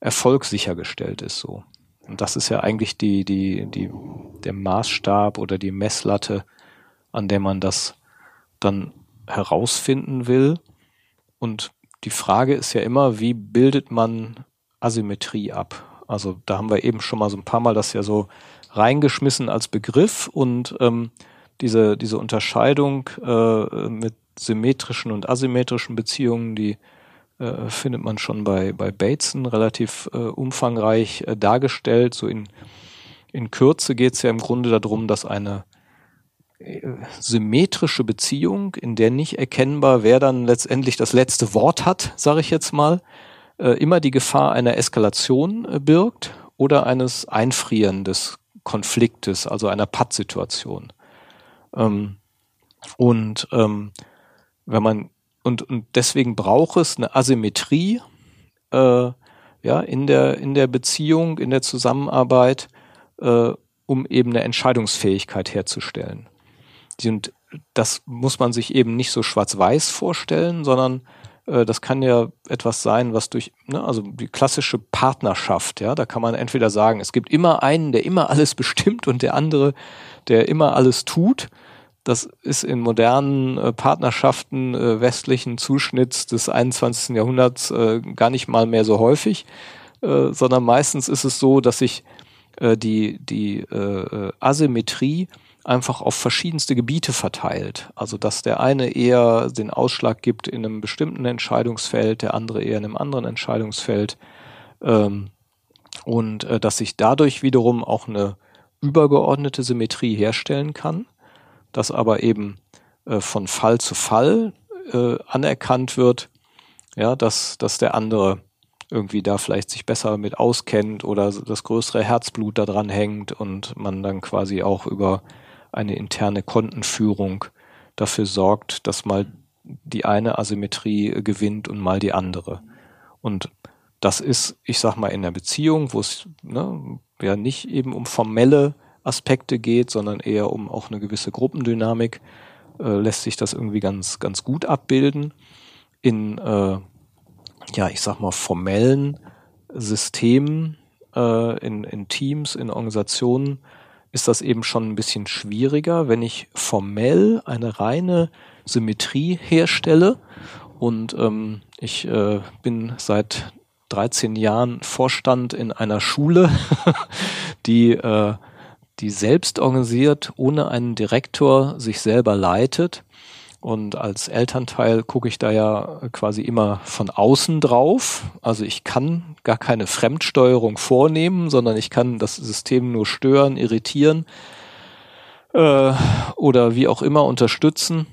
A: Erfolg sichergestellt ist so. Und das ist ja eigentlich die, die, die, der Maßstab oder die Messlatte, an der man das dann herausfinden will. Und die Frage ist ja immer, wie bildet man Asymmetrie ab? Also da haben wir eben schon mal so ein paar Mal das ja so reingeschmissen als Begriff und ähm, diese, diese Unterscheidung äh, mit symmetrischen und asymmetrischen Beziehungen, die äh, findet man schon bei, bei Bateson relativ äh, umfangreich äh, dargestellt. So in, in Kürze geht es ja im Grunde darum, dass eine symmetrische Beziehung, in der nicht erkennbar, wer dann letztendlich das letzte Wort hat, sage ich jetzt mal, äh, immer die Gefahr einer Eskalation äh, birgt oder eines Einfrieren des Konfliktes, also einer Pattsituation. Ähm, und ähm, wenn man und, und deswegen braucht es eine Asymmetrie äh, ja in der in der Beziehung, in der Zusammenarbeit, äh, um eben eine Entscheidungsfähigkeit herzustellen. Und das muss man sich eben nicht so schwarz-weiß vorstellen, sondern äh, das kann ja etwas sein, was durch, ne, also die klassische Partnerschaft, ja, da kann man entweder sagen, es gibt immer einen, der immer alles bestimmt und der andere, der immer alles tut. Das ist in modernen äh, Partnerschaften äh, westlichen Zuschnitts des 21. Jahrhunderts äh, gar nicht mal mehr so häufig, äh, sondern meistens ist es so, dass sich äh, die, die Asymmetrie einfach auf verschiedenste Gebiete verteilt. Also dass der eine eher den Ausschlag gibt in einem bestimmten Entscheidungsfeld, der andere eher in einem anderen Entscheidungsfeld. Ähm, und dass sich dadurch wiederum auch eine übergeordnete Symmetrie herstellen kann, dass aber eben äh, von Fall zu Fall äh, anerkannt wird, ja, dass, dass der andere irgendwie da vielleicht sich besser mit auskennt oder das größere Herzblut da dran hängt und man dann quasi auch über eine interne Kontenführung dafür sorgt, dass mal die eine Asymmetrie gewinnt und mal die andere. Und das ist, ich sag mal, in der Beziehung, wo es ne, ja nicht eben um formelle Aspekte geht, sondern eher um auch eine gewisse Gruppendynamik, äh, lässt sich das irgendwie ganz, ganz gut abbilden. In, äh, ja, ich sag mal, formellen Systemen, äh, in, in Teams, in Organisationen, ist das eben schon ein bisschen schwieriger, wenn ich formell eine reine Symmetrie herstelle. Und ähm, ich äh, bin seit 13 Jahren Vorstand in einer Schule, die, äh, die selbst organisiert, ohne einen Direktor sich selber leitet und als Elternteil gucke ich da ja quasi immer von außen drauf. Also ich kann gar keine Fremdsteuerung vornehmen, sondern ich kann das System nur stören, irritieren äh, oder wie auch immer unterstützen.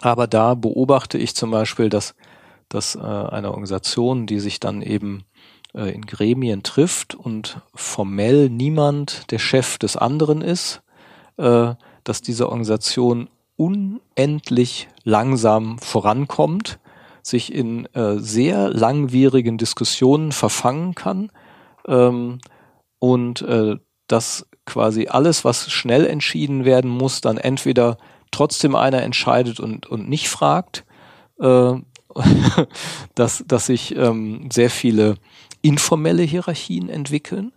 A: Aber da beobachte ich zum Beispiel, dass, dass äh, eine Organisation, die sich dann eben äh, in Gremien trifft und formell niemand der Chef des anderen ist, äh, dass diese Organisation unendlich langsam vorankommt, sich in äh, sehr langwierigen Diskussionen verfangen kann ähm, und äh, dass quasi alles, was schnell entschieden werden muss, dann entweder trotzdem einer entscheidet und, und nicht fragt, äh, dass, dass sich ähm, sehr viele informelle Hierarchien entwickeln.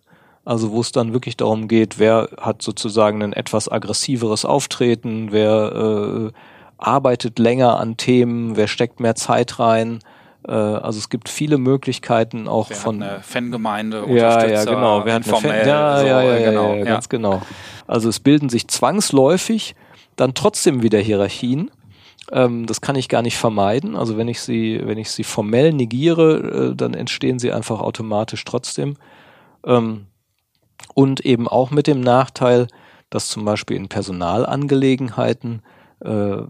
A: Also wo es dann wirklich darum geht, wer hat sozusagen ein etwas aggressiveres Auftreten, wer äh, arbeitet länger an Themen, wer steckt mehr Zeit rein. Äh, also es gibt viele Möglichkeiten auch
C: wer
A: von
C: hat eine Fangemeinde,
A: ja, ja, genau, wer hat eine Fan ja,
C: so,
A: ja, ja,
C: äh, genau,
A: ja, ja, ganz genau. Also es bilden sich zwangsläufig dann trotzdem wieder Hierarchien. Ähm, das kann ich gar nicht vermeiden. Also wenn ich sie, wenn ich sie formell negiere, äh, dann entstehen sie einfach automatisch trotzdem. Ähm, und eben auch mit dem Nachteil, dass zum Beispiel in Personalangelegenheiten äh,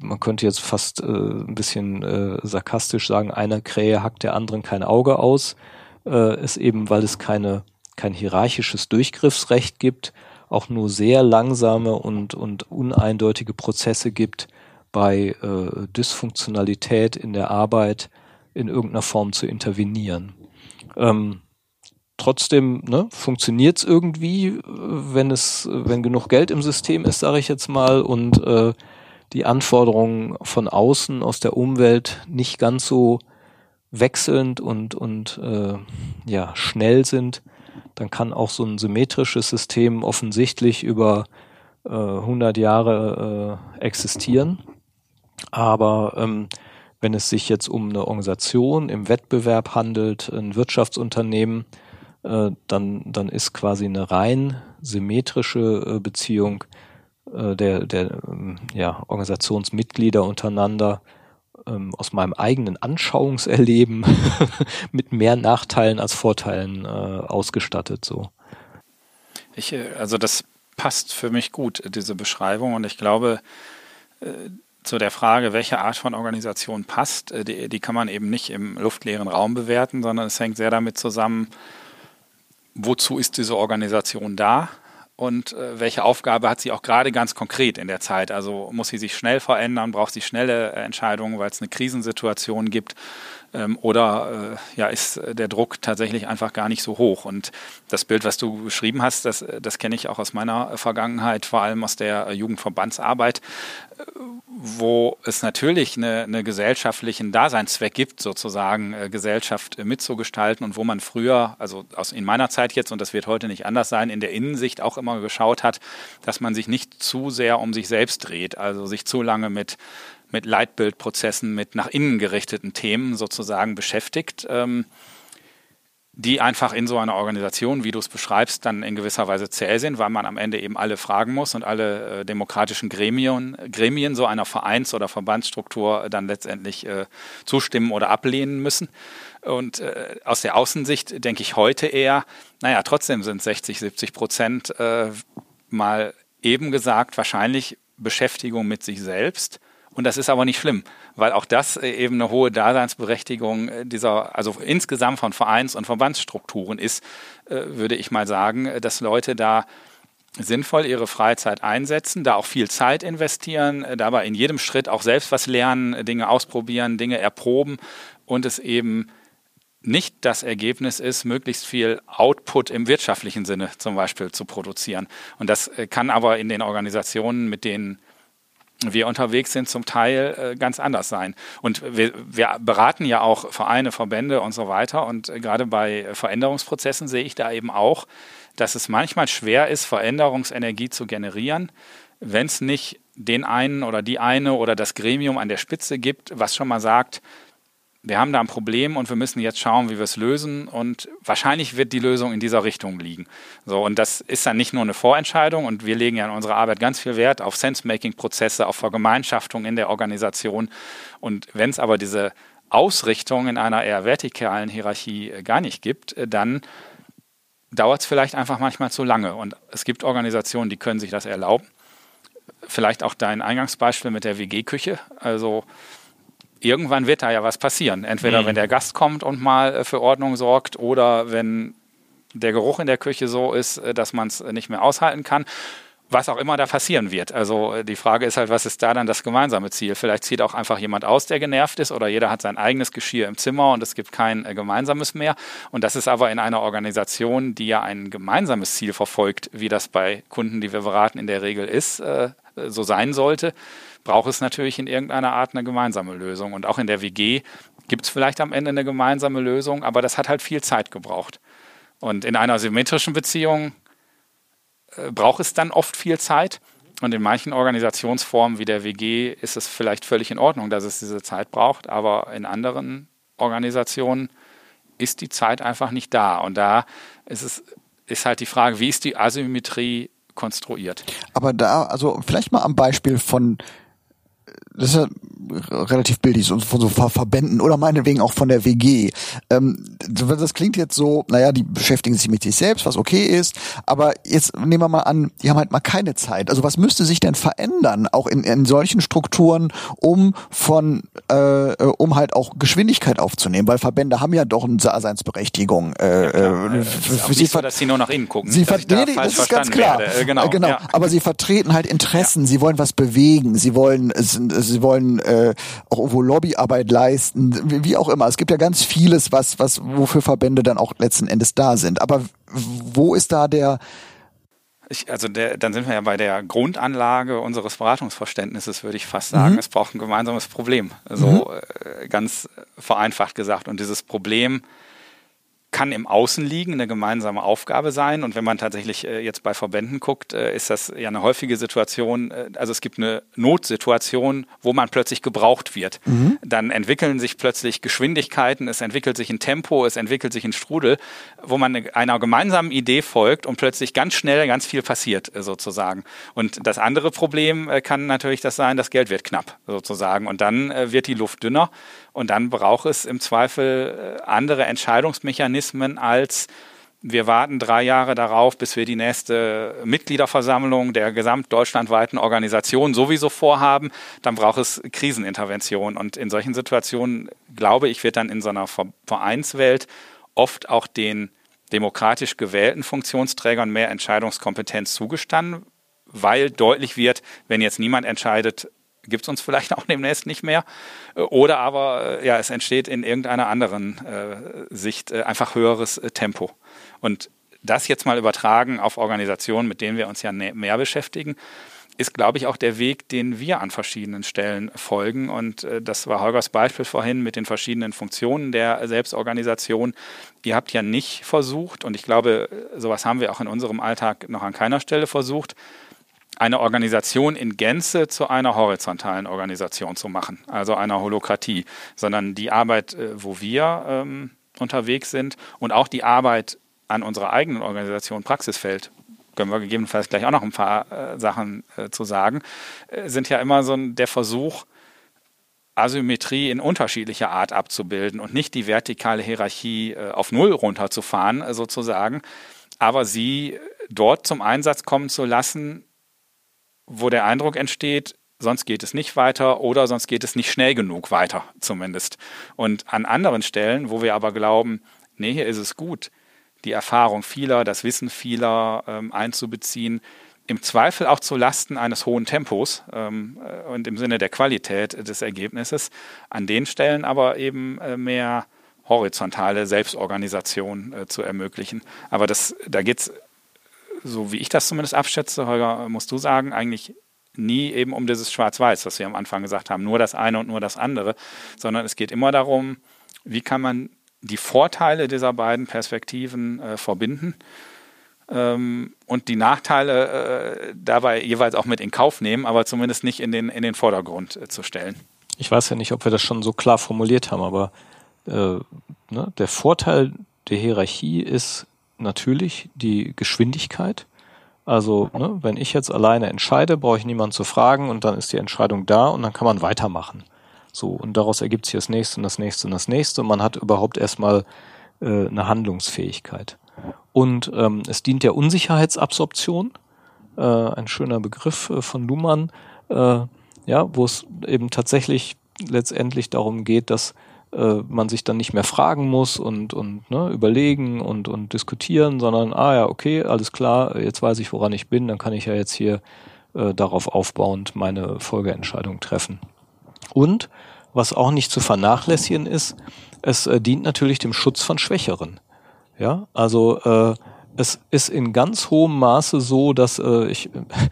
A: man könnte jetzt fast äh, ein bisschen äh, sarkastisch sagen, einer Krähe hackt der anderen kein Auge aus, äh, ist eben, weil es keine, kein hierarchisches Durchgriffsrecht gibt, auch nur sehr langsame und, und uneindeutige Prozesse gibt, bei äh, Dysfunktionalität in der Arbeit in irgendeiner Form zu intervenieren. Ähm, trotzdem ne, funktioniert es irgendwie, wenn es, wenn genug Geld im System ist, sage ich jetzt mal, und äh, die Anforderungen von außen aus der Umwelt nicht ganz so wechselnd und, und äh, ja, schnell sind, dann kann auch so ein symmetrisches System offensichtlich über äh, 100 Jahre äh, existieren. Aber ähm, wenn es sich jetzt um eine Organisation im Wettbewerb handelt, ein Wirtschaftsunternehmen, äh, dann, dann ist quasi eine rein symmetrische äh, Beziehung äh, der, der ähm, ja, Organisationsmitglieder untereinander ähm, aus meinem eigenen Anschauungserleben mit mehr Nachteilen als Vorteilen äh, ausgestattet. So.
C: Ich, äh, also das passt für mich gut, diese Beschreibung. Und ich glaube, äh, zu der Frage, welche Art von Organisation passt, äh, die, die kann man eben nicht im luftleeren Raum bewerten, sondern es hängt sehr damit zusammen, wozu ist diese Organisation da? und äh, welche Aufgabe hat sie auch gerade ganz konkret in der Zeit? Also muss sie sich schnell verändern, braucht sie schnelle äh, Entscheidungen, weil es eine Krisensituation gibt oder äh, ja, ist der Druck tatsächlich einfach gar nicht so hoch? Und das Bild, was du beschrieben hast, das, das kenne ich auch aus meiner Vergangenheit, vor allem aus der Jugendverbandsarbeit, äh, wo es natürlich eine, eine gesellschaftlichen Daseinszweck gibt, sozusagen äh, Gesellschaft mitzugestalten und wo man früher, also aus, in meiner Zeit jetzt, und das wird heute nicht anders sein, in der Innensicht auch immer geschaut hat, dass man sich nicht zu sehr um sich selbst dreht, also sich zu lange mit mit Leitbildprozessen, mit nach innen gerichteten Themen sozusagen beschäftigt, ähm, die einfach in so einer Organisation, wie du es beschreibst, dann in gewisser Weise zäh sind, weil man am Ende eben alle fragen muss und alle äh, demokratischen Gremien, Gremien so einer Vereins- oder Verbandsstruktur dann letztendlich äh, zustimmen oder ablehnen müssen. Und äh, aus der Außensicht denke ich heute eher, naja, trotzdem sind 60, 70 Prozent äh, mal eben gesagt wahrscheinlich Beschäftigung mit sich selbst und das ist aber nicht schlimm, weil auch das äh, eben eine hohe Daseinsberechtigung äh, dieser, also insgesamt von Vereins- und Verbandsstrukturen ist, äh, würde ich mal sagen, dass Leute da sinnvoll ihre Freizeit einsetzen, da auch viel Zeit investieren, dabei in jedem Schritt auch selbst was lernen, Dinge ausprobieren, Dinge erproben und es eben nicht das Ergebnis ist, möglichst viel Output im wirtschaftlichen Sinne zum Beispiel zu produzieren. Und das kann aber in den Organisationen, mit denen wir unterwegs sind, zum Teil äh, ganz anders sein. Und wir, wir beraten ja auch Vereine, Verbände und so weiter. Und äh, gerade bei Veränderungsprozessen sehe ich da eben auch, dass es manchmal schwer ist, Veränderungsenergie zu generieren, wenn es nicht den einen oder die eine oder das Gremium an der Spitze gibt, was schon mal sagt, wir haben da ein Problem und wir müssen jetzt schauen, wie wir es lösen. Und wahrscheinlich wird die Lösung in dieser Richtung liegen. So, und das ist dann nicht nur eine Vorentscheidung und wir legen ja in unserer Arbeit ganz viel Wert auf Sense-Making-Prozesse, auf Vergemeinschaftung in der Organisation. Und wenn es aber diese Ausrichtung in einer eher vertikalen Hierarchie äh, gar nicht gibt, äh, dann dauert es vielleicht einfach manchmal zu lange. Und es gibt Organisationen, die können sich das erlauben. Vielleicht auch dein Eingangsbeispiel mit der WG-Küche. Also irgendwann wird da ja was passieren. Entweder mhm. wenn der Gast kommt und mal äh, für Ordnung sorgt oder wenn der Geruch in der Küche so ist, äh, dass man es nicht mehr aushalten kann. was auch immer da passieren wird. Also äh, die Frage ist halt, was ist da dann das gemeinsame Ziel? Vielleicht zieht auch einfach jemand aus, der genervt ist, oder jeder hat sein eigenes Geschirr im Zimmer und es gibt kein äh, gemeinsames mehr. Und das ist aber in einer Organisation, die ja ein gemeinsames Ziel verfolgt, wie das bei Kunden, die wir beraten, in der Regel ist, äh, so sein sollte, braucht es natürlich in irgendeiner Art eine gemeinsame Lösung. Und auch in der WG gibt es vielleicht am Ende eine gemeinsame Lösung, aber das hat halt viel Zeit gebraucht. Und in einer symmetrischen Beziehung äh, braucht es dann oft viel Zeit. Und in manchen Organisationsformen wie der WG ist es vielleicht völlig in Ordnung, dass es diese Zeit braucht, aber in anderen Organisationen ist die Zeit einfach nicht da. Und da ist es ist halt die Frage, wie ist die Asymmetrie konstruiert?
B: Aber da, also vielleicht mal am Beispiel von das ist ja relativ billig, so von so Verbänden oder meinetwegen auch von der WG. Ähm, das klingt jetzt so, naja, die beschäftigen sich mit sich selbst, was okay ist, aber jetzt nehmen wir mal an, die haben halt mal keine Zeit. Also was müsste sich denn verändern, auch in, in solchen Strukturen, um von, äh, um halt auch Geschwindigkeit aufzunehmen, weil Verbände haben ja doch eine Daseinsberechtigung. Äh, ja,
C: äh, für sie so, dass sie nur nach innen gucken.
B: Sie ver nee, das ist ganz klar. Äh, genau, äh, genau. Ja. aber sie vertreten halt Interessen, ja. sie wollen was bewegen, sie wollen, sie wollen äh, auch irgendwo Lobbyarbeit leisten, wie auch immer. Es gibt ja ganz vieles, was, was, wofür Verbände dann auch letzten Endes da sind. Aber wo ist da der,
C: ich, also der, dann sind wir ja bei der Grundanlage unseres Beratungsverständnisses, würde ich fast sagen. Mhm. Es braucht ein gemeinsames Problem. So mhm. äh, ganz vereinfacht gesagt. Und dieses Problem kann im Außen liegen, eine gemeinsame Aufgabe sein. Und wenn man tatsächlich äh, jetzt bei Verbänden guckt, äh, ist das ja eine häufige Situation. Äh, also es gibt eine Notsituation, wo man plötzlich gebraucht wird. Mhm. Dann entwickeln sich plötzlich Geschwindigkeiten, es entwickelt sich ein Tempo, es entwickelt sich ein Strudel, wo man einer gemeinsamen Idee folgt und plötzlich ganz schnell ganz viel passiert sozusagen. Und das andere Problem kann natürlich das sein, das Geld wird knapp sozusagen. Und dann wird die Luft dünner und dann braucht es im Zweifel äh, andere Entscheidungsmechanismen als wir warten drei Jahre darauf, bis wir die nächste Mitgliederversammlung der gesamtdeutschlandweiten Organisation sowieso vorhaben. Dann braucht es Krisenintervention. Und in solchen Situationen, glaube ich, wird dann in so einer Vereinswelt oft auch den demokratisch gewählten Funktionsträgern mehr Entscheidungskompetenz zugestanden, weil deutlich wird, wenn jetzt niemand entscheidet, gibt es uns vielleicht auch demnächst nicht mehr. Oder aber äh, ja, es entsteht in irgendeiner anderen äh, Sicht äh, einfach höheres äh, Tempo. Und das jetzt mal übertragen auf Organisationen, mit denen wir uns ja mehr beschäftigen, ist, glaube ich, auch der Weg, den wir an verschiedenen Stellen folgen. Und äh, das war Holgers Beispiel vorhin mit den verschiedenen Funktionen der Selbstorganisation. Ihr habt ja nicht versucht, und ich glaube, sowas haben wir auch in unserem Alltag noch an keiner Stelle versucht, eine Organisation in Gänze zu einer horizontalen Organisation zu machen, also einer Holokratie, sondern die Arbeit, äh, wo wir ähm, unterwegs sind und auch die Arbeit an unserer eigenen Organisation Praxisfeld, können wir gegebenenfalls gleich auch noch ein paar äh, Sachen äh, zu sagen, äh, sind ja immer so ein, der Versuch, Asymmetrie in unterschiedlicher Art abzubilden und nicht die vertikale Hierarchie äh, auf Null runterzufahren, äh, sozusagen, aber sie dort zum Einsatz kommen zu lassen, wo der Eindruck entsteht, sonst geht es nicht weiter oder sonst geht es nicht schnell genug weiter zumindest. Und an anderen Stellen, wo wir aber glauben, nee, hier ist es gut, die Erfahrung vieler, das Wissen vieler ähm, einzubeziehen, im Zweifel auch zu Lasten eines hohen Tempos ähm, äh, und im Sinne der Qualität des Ergebnisses, an den Stellen aber eben äh, mehr horizontale Selbstorganisation äh, zu ermöglichen. Aber das, da geht es so wie ich das zumindest abschätze, Holger, musst du sagen, eigentlich nie eben um dieses Schwarz-Weiß, was wir am Anfang gesagt haben, nur das eine und nur das andere, sondern es geht immer darum, wie kann man die Vorteile dieser beiden Perspektiven äh, verbinden ähm, und die Nachteile äh, dabei jeweils auch mit in Kauf nehmen, aber zumindest nicht in den, in den Vordergrund äh, zu stellen.
A: Ich weiß ja nicht, ob wir das schon so klar formuliert haben, aber äh, ne, der Vorteil der Hierarchie ist natürlich die Geschwindigkeit. Also, ne, wenn ich jetzt alleine entscheide, brauche ich niemanden zu fragen und dann ist die Entscheidung da und dann kann man weitermachen. So, und daraus ergibt sich das nächste und das nächste und das nächste und man hat überhaupt erstmal äh, eine Handlungsfähigkeit. Und ähm, es dient der Unsicherheitsabsorption, äh, ein schöner Begriff äh, von Luhmann, äh, ja, wo es eben tatsächlich letztendlich darum geht, dass äh, man sich dann nicht mehr fragen muss und, und ne, überlegen und, und diskutieren, sondern, ah ja, okay, alles klar, jetzt weiß ich, woran ich bin, dann kann ich ja jetzt hier äh, darauf aufbauend meine Folgeentscheidung treffen. Und was auch nicht zu vernachlässigen ist, es äh, dient natürlich dem Schutz von Schwächeren. Ja, also äh, es ist in ganz hohem Maße so, dass äh, ich,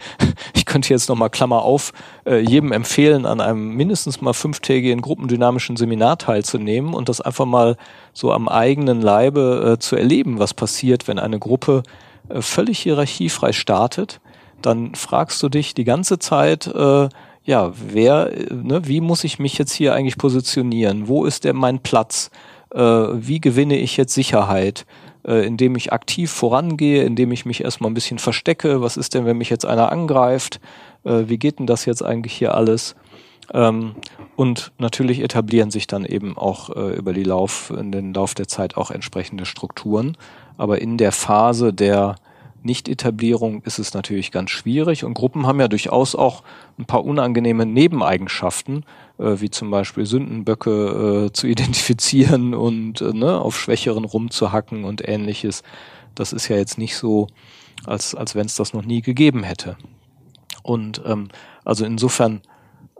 A: ich könnte jetzt nochmal Klammer auf, äh, jedem empfehlen, an einem mindestens mal fünftägigen gruppendynamischen Seminar teilzunehmen und das einfach mal so am eigenen Leibe äh, zu erleben, was passiert, wenn eine Gruppe äh, völlig hierarchiefrei startet. Dann fragst du dich die ganze Zeit, äh, ja, wer, ne, wie muss ich mich jetzt hier eigentlich positionieren? Wo ist der mein Platz? Äh, wie gewinne ich jetzt Sicherheit? Äh, indem ich aktiv vorangehe, indem ich mich erstmal ein bisschen verstecke. Was ist denn, wenn mich jetzt einer angreift? Äh, wie geht denn das jetzt eigentlich hier alles? Ähm, und natürlich etablieren sich dann eben auch äh, über die Lauf, in den Lauf der Zeit auch entsprechende Strukturen. Aber in der Phase der Nicht-Etablierung ist es natürlich ganz schwierig und Gruppen haben ja durchaus auch ein paar unangenehme Nebeneigenschaften, äh, wie zum Beispiel Sündenböcke äh, zu identifizieren und äh, ne, auf Schwächeren rumzuhacken und ähnliches. Das ist ja jetzt nicht so, als, als wenn es das noch nie gegeben hätte. Und ähm, also insofern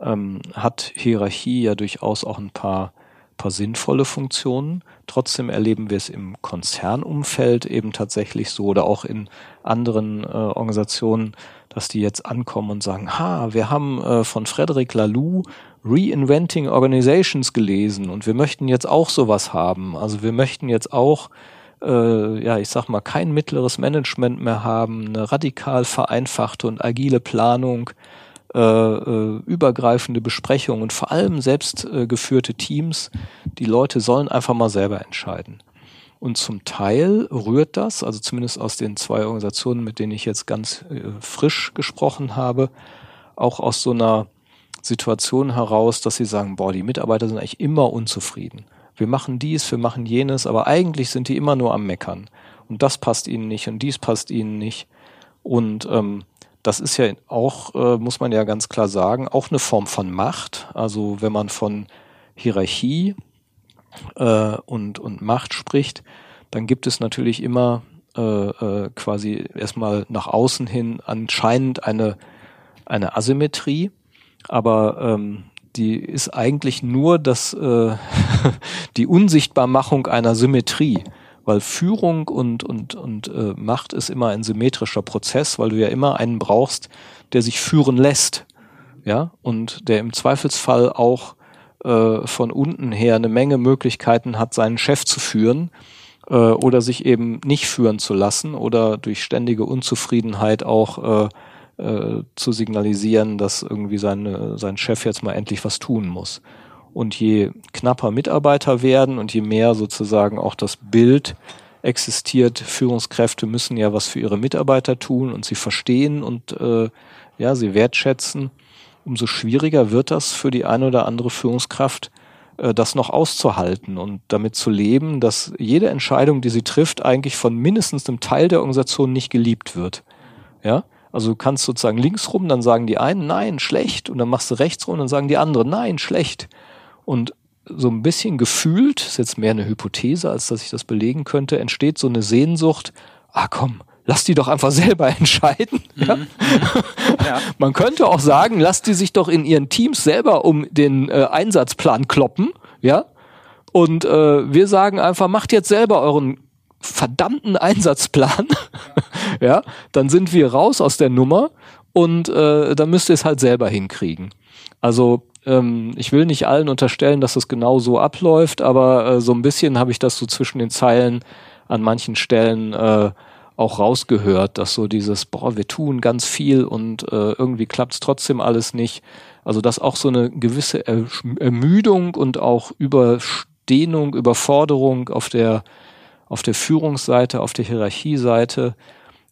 A: ähm, hat Hierarchie ja durchaus auch ein paar, paar sinnvolle Funktionen. Trotzdem erleben wir es im Konzernumfeld eben tatsächlich so oder auch in anderen äh, Organisationen, dass die jetzt ankommen und sagen, ha, wir haben äh, von Frederic Laloux Reinventing Organizations gelesen und wir möchten jetzt auch sowas haben. Also wir möchten jetzt auch, äh, ja, ich sag mal, kein mittleres Management mehr haben, eine radikal vereinfachte und agile Planung, äh, äh, übergreifende Besprechungen und vor allem selbst äh, geführte Teams. Die Leute sollen einfach mal selber entscheiden. Und zum Teil rührt das, also zumindest aus den zwei Organisationen, mit denen ich jetzt ganz äh, frisch gesprochen habe, auch aus so einer Situation heraus, dass sie sagen, boah, die Mitarbeiter sind eigentlich immer unzufrieden. Wir machen dies, wir machen jenes, aber eigentlich sind die immer nur am Meckern. Und das passt ihnen nicht und dies passt ihnen nicht. Und ähm, das ist ja auch, äh, muss man ja ganz klar sagen, auch eine Form von Macht. Also wenn man von Hierarchie äh, und, und Macht spricht, dann gibt es natürlich immer äh, äh, quasi erstmal nach außen hin anscheinend eine, eine Asymmetrie aber ähm, die ist eigentlich nur das, äh, die Unsichtbarmachung einer Symmetrie. Weil Führung und, und, und äh, Macht ist immer ein symmetrischer Prozess, weil du ja immer einen brauchst, der sich führen lässt. Ja, und der im Zweifelsfall auch äh, von unten her eine Menge Möglichkeiten hat, seinen Chef zu führen äh, oder sich eben nicht führen zu lassen oder durch ständige Unzufriedenheit auch äh, äh, zu signalisieren, dass irgendwie seine, sein Chef jetzt mal endlich was tun muss. Und je knapper Mitarbeiter werden und je mehr sozusagen auch das Bild existiert, Führungskräfte müssen ja was für ihre Mitarbeiter tun und sie verstehen und äh, ja, sie wertschätzen, umso schwieriger wird das für die eine oder andere Führungskraft, äh, das noch auszuhalten und damit zu leben, dass jede Entscheidung, die sie trifft, eigentlich von mindestens einem Teil der Organisation nicht geliebt wird. Ja, also du kannst sozusagen links rum, dann sagen die einen, nein, schlecht. Und dann machst du rechts rum, dann sagen die anderen, nein, schlecht. Und so ein bisschen gefühlt, ist jetzt mehr eine Hypothese, als dass ich das belegen könnte, entsteht so eine Sehnsucht, ah komm, lass die doch einfach selber entscheiden. Mhm. Ja? ja. Man könnte auch sagen, lass die sich doch in ihren Teams selber um den äh, Einsatzplan kloppen, ja. Und äh, wir sagen einfach, macht jetzt selber euren verdammten Einsatzplan, ja, dann sind wir raus aus der Nummer und äh, dann müsst ihr es halt selber hinkriegen. Also ähm, ich will nicht allen unterstellen, dass das genau so abläuft, aber äh, so ein bisschen habe ich das so zwischen den Zeilen an manchen Stellen äh, auch rausgehört, dass so dieses, boah, wir tun ganz viel und äh, irgendwie klappt es trotzdem alles nicht. Also dass auch so eine gewisse Ermüdung und auch Überstehnung, Überforderung auf der auf der Führungsseite, auf der Hierarchieseite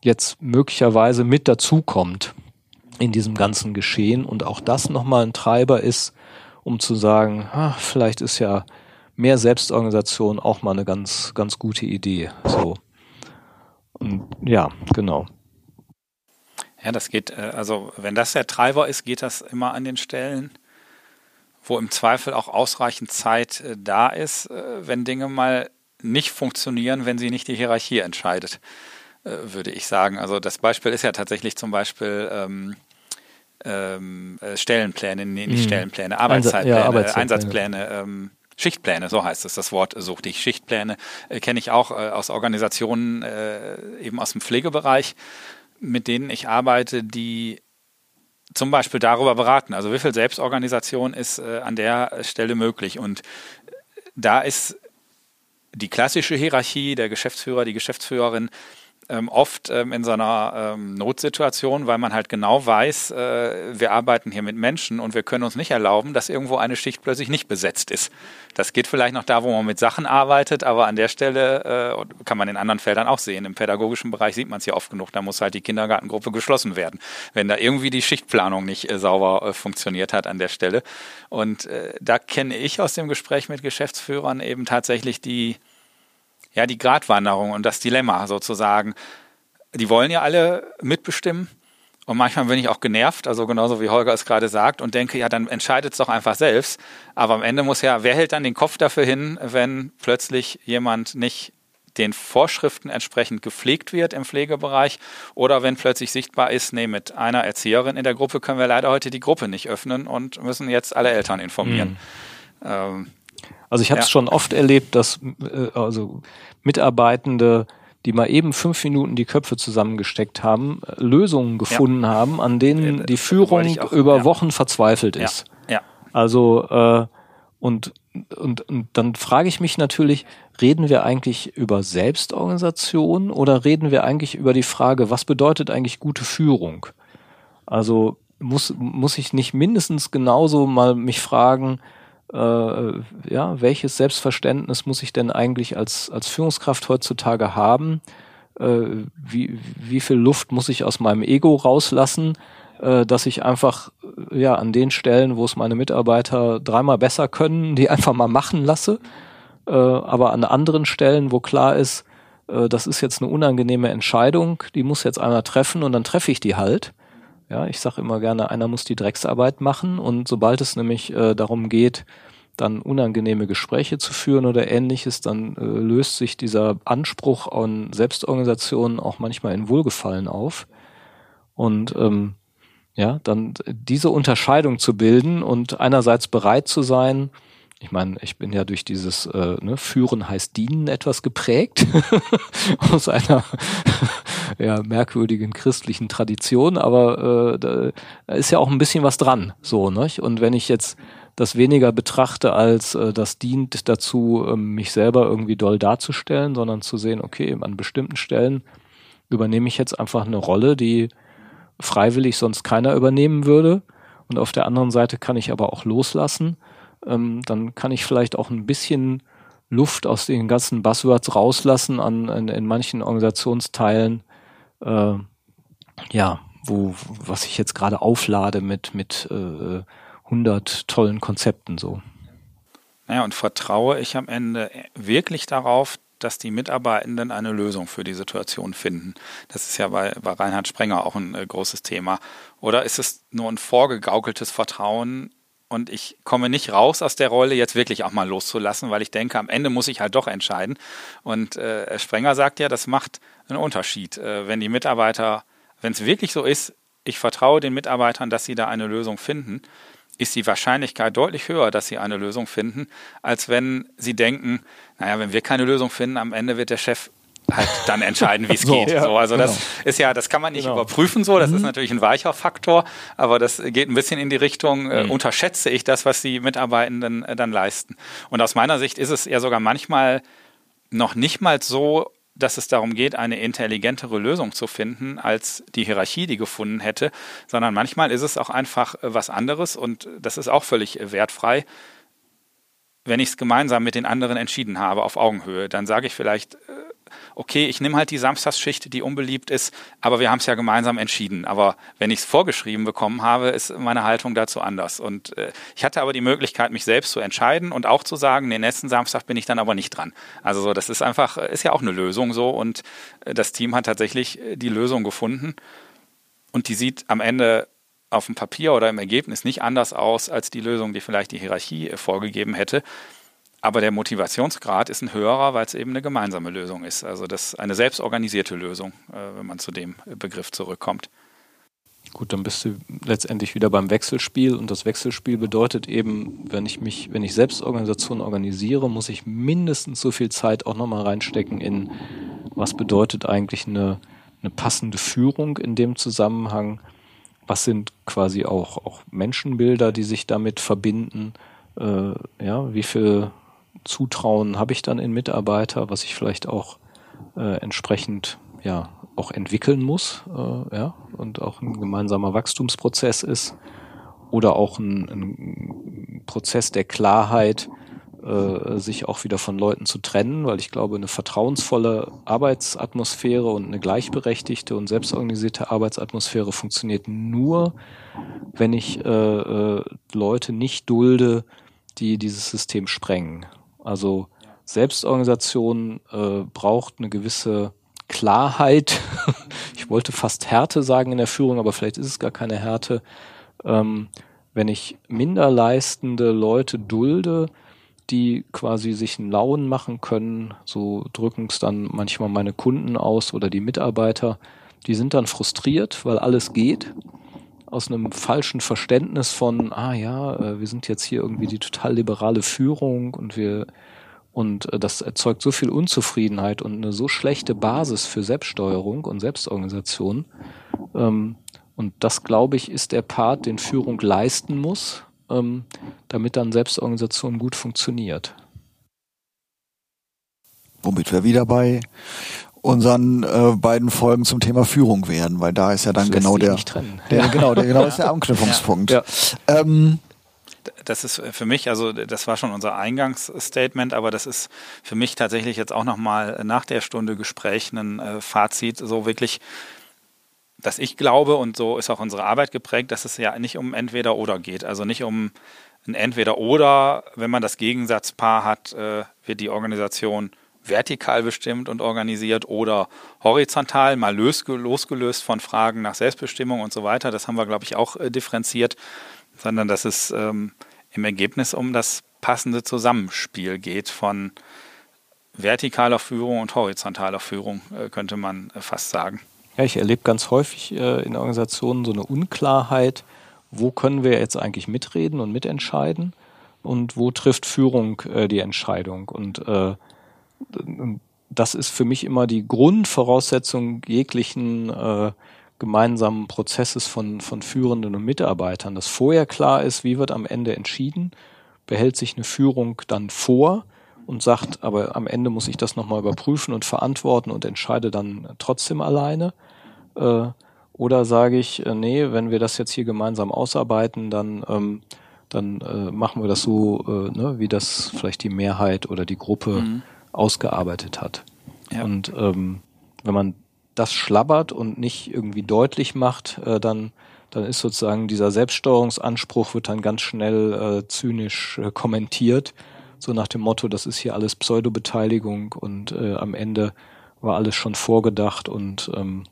A: jetzt möglicherweise mit dazukommt in diesem ganzen Geschehen und auch das nochmal ein Treiber ist, um zu sagen, ah, vielleicht ist ja mehr Selbstorganisation auch mal eine ganz, ganz gute Idee. So. Und ja, genau.
C: Ja, das geht, äh, also wenn das der Treiber ist, geht das immer an den Stellen, wo im Zweifel auch ausreichend Zeit äh, da ist, äh, wenn Dinge mal nicht funktionieren, wenn sie nicht die Hierarchie entscheidet, würde ich sagen. Also das Beispiel ist ja tatsächlich zum Beispiel ähm, ähm, äh, Stellenpläne, nee, nicht mhm. Stellenpläne, Arbeitszeitpläne, ja, Arbeitszeitpläne. Einsatzpläne. Ähm, Schichtpläne, so heißt es. Das Wort suchte ich. Schichtpläne äh, kenne ich auch äh, aus Organisationen, äh, eben aus dem Pflegebereich, mit denen ich arbeite, die zum Beispiel darüber beraten. Also wie viel Selbstorganisation ist äh, an der Stelle möglich? Und da ist die klassische Hierarchie, der Geschäftsführer, die Geschäftsführerin, ähm, oft ähm, in so einer ähm, Notsituation, weil man halt genau weiß, äh, wir arbeiten hier mit Menschen und wir können uns nicht erlauben, dass irgendwo eine Schicht plötzlich nicht besetzt ist. Das geht vielleicht noch da, wo man mit Sachen arbeitet, aber an der Stelle äh, kann man in anderen Feldern auch sehen. Im pädagogischen Bereich sieht man es ja oft genug, da muss halt die Kindergartengruppe geschlossen werden, wenn da irgendwie die Schichtplanung nicht äh, sauber äh, funktioniert hat an der Stelle. Und äh, da kenne ich aus dem Gespräch mit Geschäftsführern eben tatsächlich die ja, die Gratwanderung und das Dilemma sozusagen. Die wollen ja alle mitbestimmen. Und manchmal bin ich auch genervt, also genauso wie Holger es gerade sagt, und denke, ja, dann entscheidet es doch einfach selbst. Aber am Ende muss ja, wer hält dann den Kopf dafür hin, wenn plötzlich jemand nicht den Vorschriften entsprechend gepflegt wird im Pflegebereich oder wenn plötzlich sichtbar ist, nee, mit einer Erzieherin in der Gruppe können wir leider heute die Gruppe nicht öffnen und müssen jetzt alle Eltern informieren. Mhm.
A: Ähm, also ich habe es ja. schon oft erlebt, dass äh, also Mitarbeitende, die mal eben fünf Minuten die Köpfe zusammengesteckt haben, Lösungen gefunden ja. haben, an denen äh, die Führung auch, über ja. Wochen verzweifelt ist. Ja. Also äh, und, und, und dann frage ich mich natürlich, reden wir eigentlich über Selbstorganisation oder reden wir eigentlich über die Frage, was bedeutet eigentlich gute Führung? Also muss, muss ich nicht mindestens genauso mal mich fragen, äh, ja, welches Selbstverständnis muss ich denn eigentlich als, als Führungskraft heutzutage haben? Äh, wie, wie viel Luft muss ich aus meinem Ego rauslassen, äh, dass ich einfach ja an den Stellen, wo es meine Mitarbeiter dreimal besser können, die einfach mal machen lasse. Äh, aber an anderen Stellen, wo klar ist, äh, das ist jetzt eine unangenehme Entscheidung, die muss jetzt einer treffen und dann treffe ich die halt. Ja, ich sage immer gerne, einer muss die Drecksarbeit machen und sobald es nämlich äh, darum geht, dann unangenehme Gespräche zu führen oder ähnliches, dann äh, löst sich dieser Anspruch an Selbstorganisation auch manchmal in Wohlgefallen auf. Und ähm, ja, dann diese Unterscheidung zu bilden und einerseits bereit zu sein, ich meine, ich bin ja durch dieses äh, ne, Führen heißt Dienen etwas geprägt aus einer ja, merkwürdigen christlichen Tradition, aber äh, da ist ja auch ein bisschen was dran, so, ne? Und wenn ich jetzt das weniger betrachte als äh, das dient dazu, äh, mich selber irgendwie doll darzustellen, sondern zu sehen, okay, an bestimmten Stellen übernehme ich jetzt einfach eine Rolle, die freiwillig sonst keiner übernehmen würde. Und auf der anderen Seite kann ich aber auch loslassen. Ähm, dann kann ich vielleicht auch ein bisschen Luft aus den ganzen Buzzwords rauslassen an, in, in manchen Organisationsteilen, äh, ja, wo, was ich jetzt gerade auflade mit, mit äh, 100 tollen Konzepten so.
C: Naja, und vertraue ich am Ende wirklich darauf, dass die Mitarbeitenden eine Lösung für die Situation finden. Das ist ja bei, bei Reinhard Sprenger auch ein äh, großes Thema. Oder ist es nur ein vorgegaukeltes Vertrauen und ich komme nicht raus aus der Rolle, jetzt wirklich auch mal loszulassen, weil ich denke, am Ende muss ich halt doch entscheiden. Und äh, Sprenger sagt ja, das macht einen Unterschied, äh, wenn die Mitarbeiter, wenn es wirklich so ist, ich vertraue den Mitarbeitern, dass sie da eine Lösung finden, ist die Wahrscheinlichkeit deutlich höher, dass sie eine Lösung finden, als wenn sie denken, naja, wenn wir keine Lösung finden, am Ende wird der Chef halt dann entscheiden, wie es so, geht. Ja, so, also genau. das ist ja, das kann man nicht genau. überprüfen so, das mhm. ist natürlich ein weicher Faktor, aber das geht ein bisschen in die Richtung, äh, mhm. unterschätze ich das, was die Mitarbeitenden äh, dann leisten. Und aus meiner Sicht ist es ja sogar manchmal noch nicht mal so dass es darum geht, eine intelligentere Lösung zu finden, als die Hierarchie die gefunden hätte, sondern manchmal ist es auch einfach äh, was anderes und das ist auch völlig äh, wertfrei. Wenn ich es gemeinsam mit den anderen entschieden habe, auf Augenhöhe, dann sage ich vielleicht, äh, okay, ich nehme halt die Samstagsschicht, die unbeliebt ist, aber wir haben es ja gemeinsam entschieden. Aber wenn ich es vorgeschrieben bekommen habe, ist meine Haltung dazu anders. Und äh, ich hatte aber die Möglichkeit, mich selbst zu entscheiden und auch zu sagen, den nächsten Samstag bin ich dann aber nicht dran. Also so, das ist einfach, ist ja auch eine Lösung so und äh, das Team hat tatsächlich äh, die Lösung gefunden und die sieht am Ende auf dem Papier oder im Ergebnis nicht anders aus als die Lösung, die vielleicht die Hierarchie äh, vorgegeben hätte. Aber der Motivationsgrad ist ein höherer, weil es eben eine gemeinsame Lösung ist. Also das ist eine selbstorganisierte Lösung, äh, wenn man zu dem Begriff zurückkommt.
A: Gut, dann bist du letztendlich wieder beim Wechselspiel und das Wechselspiel bedeutet eben, wenn ich mich, wenn ich Selbstorganisation organisiere, muss ich mindestens so viel Zeit auch nochmal reinstecken in, was bedeutet eigentlich eine, eine passende Führung in dem Zusammenhang, was sind quasi auch, auch Menschenbilder, die sich damit verbinden, äh, ja, wie viel Zutrauen habe ich dann in Mitarbeiter, was ich vielleicht auch äh, entsprechend ja auch entwickeln muss, äh, ja, und auch ein gemeinsamer Wachstumsprozess ist oder auch ein, ein Prozess der Klarheit, äh, sich auch wieder von Leuten zu trennen, weil ich glaube, eine vertrauensvolle Arbeitsatmosphäre und eine gleichberechtigte und selbstorganisierte Arbeitsatmosphäre funktioniert nur, wenn ich äh, äh, Leute nicht dulde, die dieses System sprengen. Also Selbstorganisation äh, braucht eine gewisse Klarheit. ich wollte fast Härte sagen in der Führung, aber vielleicht ist es gar keine Härte. Ähm, wenn ich minderleistende Leute dulde, die quasi sich einen Lauen machen können, so drücken es dann manchmal meine Kunden aus oder die Mitarbeiter, die sind dann frustriert, weil alles geht aus einem falschen Verständnis von, ah ja, äh, wir sind jetzt hier irgendwie die total liberale Führung und wir und äh, das erzeugt so viel Unzufriedenheit und eine so schlechte Basis für Selbststeuerung und Selbstorganisation. Ähm, und das, glaube ich, ist der Part, den Führung leisten muss, ähm, damit dann Selbstorganisation gut funktioniert.
B: Womit wir wieder bei unseren äh, beiden Folgen zum Thema Führung wären, weil da ist ja dann genau der, der, ja. genau, der genau ist der Anknüpfungspunkt. Ja. Ähm,
C: das ist für mich, also das war schon unser Eingangsstatement, aber das ist für mich tatsächlich jetzt auch nochmal nach der Stunde Gespräch ein äh, Fazit, so wirklich, dass ich glaube, und so ist auch unsere Arbeit geprägt, dass es ja nicht um entweder oder geht. Also nicht um ein entweder oder, wenn man das Gegensatzpaar hat, äh, wird die Organisation vertikal bestimmt und organisiert oder horizontal, mal losgelöst von Fragen nach Selbstbestimmung und so weiter. Das haben wir, glaube ich, auch äh, differenziert sondern dass es ähm, im Ergebnis um das passende Zusammenspiel geht von vertikaler Führung und horizontaler Führung, äh, könnte man äh, fast sagen.
A: Ja, ich erlebe ganz häufig äh, in Organisationen so eine Unklarheit, wo können wir jetzt eigentlich mitreden und mitentscheiden und wo trifft Führung äh, die Entscheidung. Und äh, das ist für mich immer die Grundvoraussetzung jeglichen äh, gemeinsamen Prozesses von, von Führenden und Mitarbeitern, dass vorher klar ist, wie wird am Ende entschieden, behält sich eine Führung dann vor und sagt, aber am Ende muss ich das nochmal überprüfen und verantworten und entscheide dann trotzdem alleine. Äh, oder sage ich, äh, nee, wenn wir das jetzt hier gemeinsam ausarbeiten, dann, ähm, dann äh, machen wir das so, äh, ne, wie das vielleicht die Mehrheit oder die Gruppe mhm. Ausgearbeitet hat. Ja. Und ähm, wenn man das schlabbert und nicht irgendwie deutlich macht, äh, dann dann ist sozusagen dieser Selbststeuerungsanspruch wird dann ganz schnell äh, zynisch äh, kommentiert, so nach dem Motto, das ist hier alles Pseudobeteiligung und äh, am Ende war alles schon vorgedacht und ähm,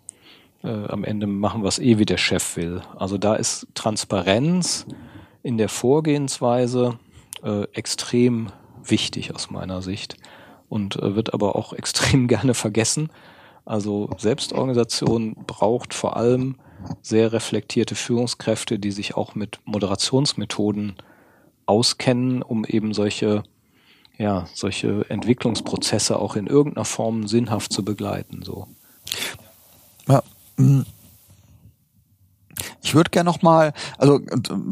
A: äh, am Ende machen wir es eh, wie der Chef will. Also da ist Transparenz in der Vorgehensweise äh, extrem wichtig aus meiner Sicht und äh, wird aber auch extrem gerne vergessen also Selbstorganisation braucht vor allem sehr reflektierte Führungskräfte, die sich auch mit Moderationsmethoden auskennen, um eben solche ja, solche Entwicklungsprozesse auch in irgendeiner Form sinnhaft zu begleiten, so.
B: Ja. Mm. Ich würde gerne noch mal, also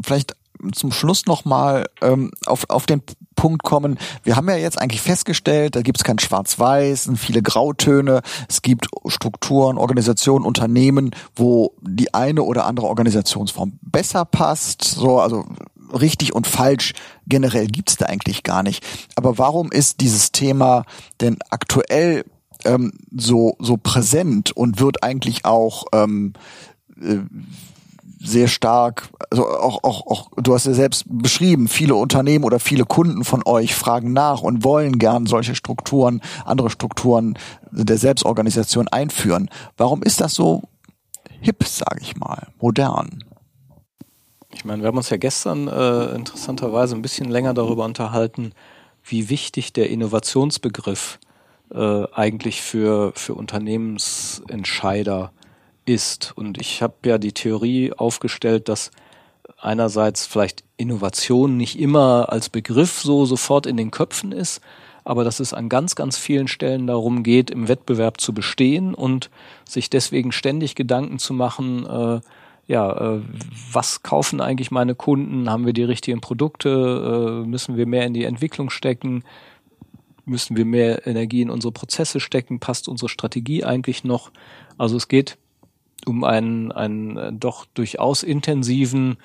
B: vielleicht zum Schluss nochmal ähm, auf, auf den Punkt kommen. Wir haben ja jetzt eigentlich festgestellt, da gibt es kein Schwarz-Weiß, viele Grautöne. Es gibt Strukturen, Organisationen, Unternehmen, wo die eine oder andere Organisationsform besser passt. So, also richtig und falsch generell gibt's da eigentlich gar nicht. Aber warum ist dieses Thema denn aktuell ähm, so, so präsent und wird eigentlich auch ähm, äh, sehr stark, also auch, auch, auch, du hast ja selbst beschrieben, viele Unternehmen oder viele Kunden von euch fragen nach und wollen gern solche Strukturen, andere Strukturen der Selbstorganisation einführen. Warum ist das so hip, sage ich mal, modern?
A: Ich meine, wir haben uns ja gestern äh, interessanterweise ein bisschen länger darüber unterhalten, wie wichtig der Innovationsbegriff äh, eigentlich für, für Unternehmensentscheider ist. Und ich habe ja die Theorie aufgestellt, dass einerseits vielleicht Innovation nicht immer als Begriff so sofort in den Köpfen ist, aber dass es an ganz, ganz vielen Stellen darum geht, im Wettbewerb zu bestehen und sich deswegen ständig Gedanken zu machen, äh, ja, äh, was kaufen eigentlich meine Kunden? Haben wir die richtigen Produkte? Äh, müssen wir mehr in die Entwicklung stecken? Müssen wir mehr Energie in unsere Prozesse stecken? Passt unsere Strategie eigentlich noch? Also es geht um einen, einen äh, doch durchaus intensiven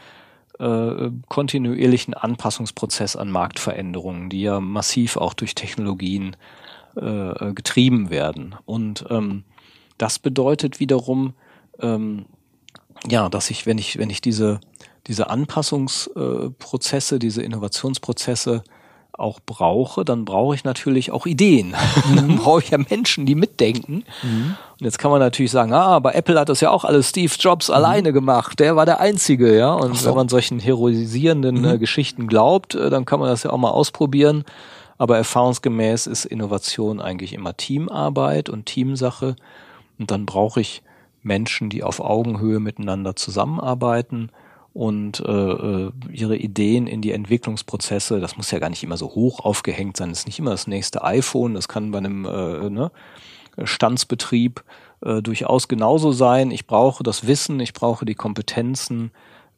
A: äh, kontinuierlichen Anpassungsprozess an Marktveränderungen, die ja massiv auch durch Technologien äh, getrieben werden. Und ähm, das bedeutet wiederum, ähm, ja, dass ich, wenn ich, wenn ich diese, diese Anpassungsprozesse, diese Innovationsprozesse auch brauche, dann brauche ich natürlich auch Ideen. Mhm. dann brauche ich ja Menschen, die mitdenken. Mhm. Und jetzt kann man natürlich sagen, ah, aber Apple hat das ja auch alles Steve Jobs mhm. alleine gemacht. Der war der Einzige, ja. Und so. wenn man solchen heroisierenden äh, mhm. Geschichten glaubt, äh, dann kann man das ja auch mal ausprobieren. Aber erfahrungsgemäß ist Innovation eigentlich immer Teamarbeit und Teamsache. Und dann brauche ich Menschen, die auf Augenhöhe miteinander zusammenarbeiten und äh, äh, ihre Ideen in die Entwicklungsprozesse, das muss ja gar nicht immer so hoch aufgehängt sein, das ist nicht immer das nächste iPhone, das kann bei einem äh, ne, Standsbetrieb äh, durchaus genauso sein. Ich brauche das Wissen, ich brauche die Kompetenzen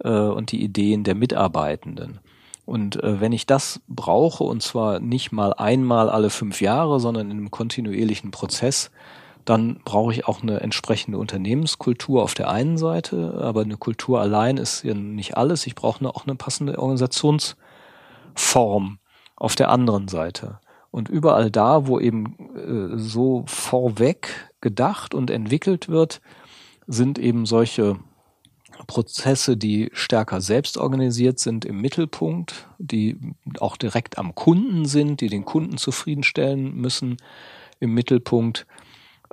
A: äh, und die Ideen der Mitarbeitenden. Und äh, wenn ich das brauche, und zwar nicht mal einmal alle fünf Jahre, sondern in einem kontinuierlichen Prozess, dann brauche ich auch eine entsprechende Unternehmenskultur auf der einen Seite, aber eine Kultur allein ist ja nicht alles. Ich brauche auch eine passende Organisationsform auf der anderen Seite. Und überall da, wo eben äh, so vorweg gedacht und entwickelt wird, sind eben solche Prozesse, die stärker selbst organisiert sind, im Mittelpunkt, die auch direkt am Kunden sind, die den Kunden zufriedenstellen müssen, im Mittelpunkt.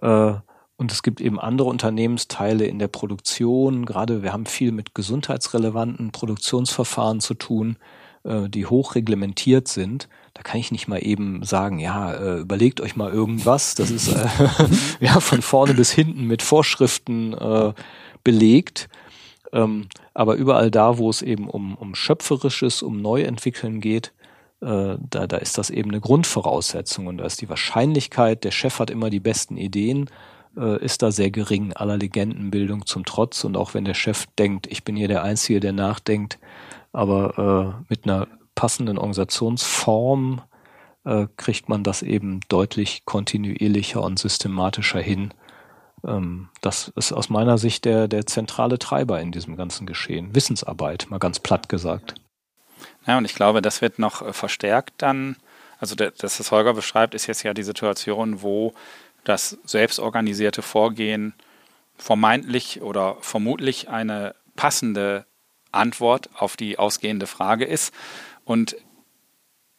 A: Äh, und es gibt eben andere Unternehmensteile in der Produktion. Gerade wir haben viel mit gesundheitsrelevanten Produktionsverfahren zu tun, äh, die hochreglementiert sind. Da kann ich nicht mal eben sagen, ja, äh, überlegt euch mal irgendwas. Das ist äh, ja von vorne bis hinten mit Vorschriften äh, belegt. Ähm, aber überall da, wo es eben um, um Schöpferisches, um Neuentwickeln geht, äh, da, da ist das eben eine Grundvoraussetzung und da ist die Wahrscheinlichkeit, der Chef hat immer die besten Ideen, äh, ist da sehr gering, aller Legendenbildung zum Trotz. Und auch wenn der Chef denkt, ich bin hier der Einzige, der nachdenkt, aber äh, mit einer passenden Organisationsform äh, kriegt man das eben deutlich kontinuierlicher und systematischer hin. Ähm, das ist aus meiner Sicht der, der zentrale Treiber in diesem ganzen Geschehen. Wissensarbeit, mal ganz platt gesagt.
C: Ja, und ich glaube, das wird noch äh, verstärkt dann. Also, das, was Holger beschreibt, ist jetzt ja die Situation, wo das selbstorganisierte Vorgehen vermeintlich oder vermutlich eine passende Antwort auf die ausgehende Frage ist. Und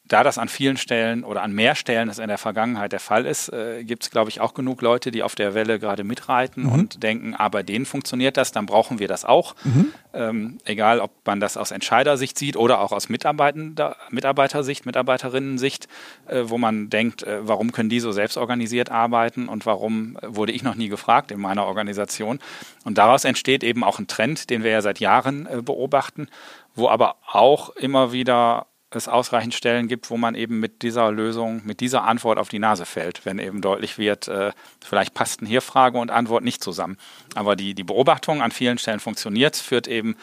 C: da das an vielen Stellen oder an mehr Stellen es in der Vergangenheit der Fall ist, äh, gibt es, glaube ich, auch genug Leute, die auf der Welle gerade mitreiten mhm. und denken, ah, bei denen funktioniert das, dann brauchen wir das auch. Mhm. Ähm, egal, ob man das aus Entscheidersicht sieht oder auch aus Mitarbeiter, Mitarbeitersicht, Mitarbeiterinnensicht, äh, wo man denkt, äh, warum können die so selbstorganisiert arbeiten und warum wurde ich noch nie gefragt in meiner Organisation. Und daraus entsteht eben auch ein Trend, den wir ja seit Jahren äh, beobachten, wo aber auch immer wieder es ausreichend Stellen gibt, wo man eben mit dieser Lösung, mit dieser Antwort auf die Nase fällt, wenn eben deutlich wird, äh, vielleicht passten hier Frage und Antwort nicht zusammen. Aber die, die Beobachtung an vielen Stellen funktioniert, führt eben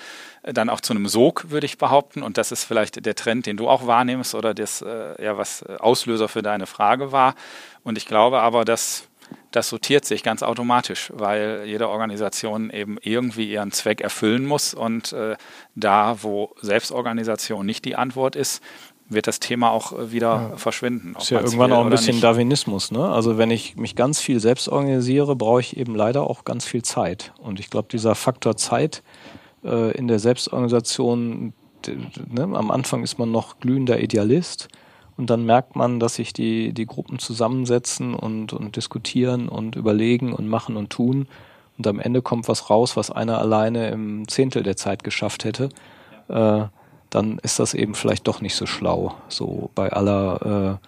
C: dann auch zu einem Sog, würde ich behaupten. Und das ist vielleicht der Trend, den du auch wahrnimmst oder das, äh, ja, was Auslöser für deine Frage war. Und ich glaube aber, dass das sortiert sich ganz automatisch, weil jede Organisation eben irgendwie ihren Zweck erfüllen muss. Und äh, da, wo Selbstorganisation nicht die Antwort ist, wird das Thema auch äh, wieder ja. verschwinden.
A: Ist ja irgendwann auch ein bisschen nicht. Darwinismus. Ne? Also wenn ich mich ganz viel selbst organisiere, brauche ich eben leider auch ganz viel Zeit. Und ich glaube, dieser Faktor Zeit äh, in der Selbstorganisation, ne, am Anfang ist man noch glühender Idealist und dann merkt man, dass sich die, die Gruppen zusammensetzen und, und diskutieren und überlegen und machen und tun. Und am Ende kommt was raus, was einer alleine im Zehntel der Zeit geschafft hätte. äh, dann ist das eben vielleicht doch nicht so schlau. So bei aller,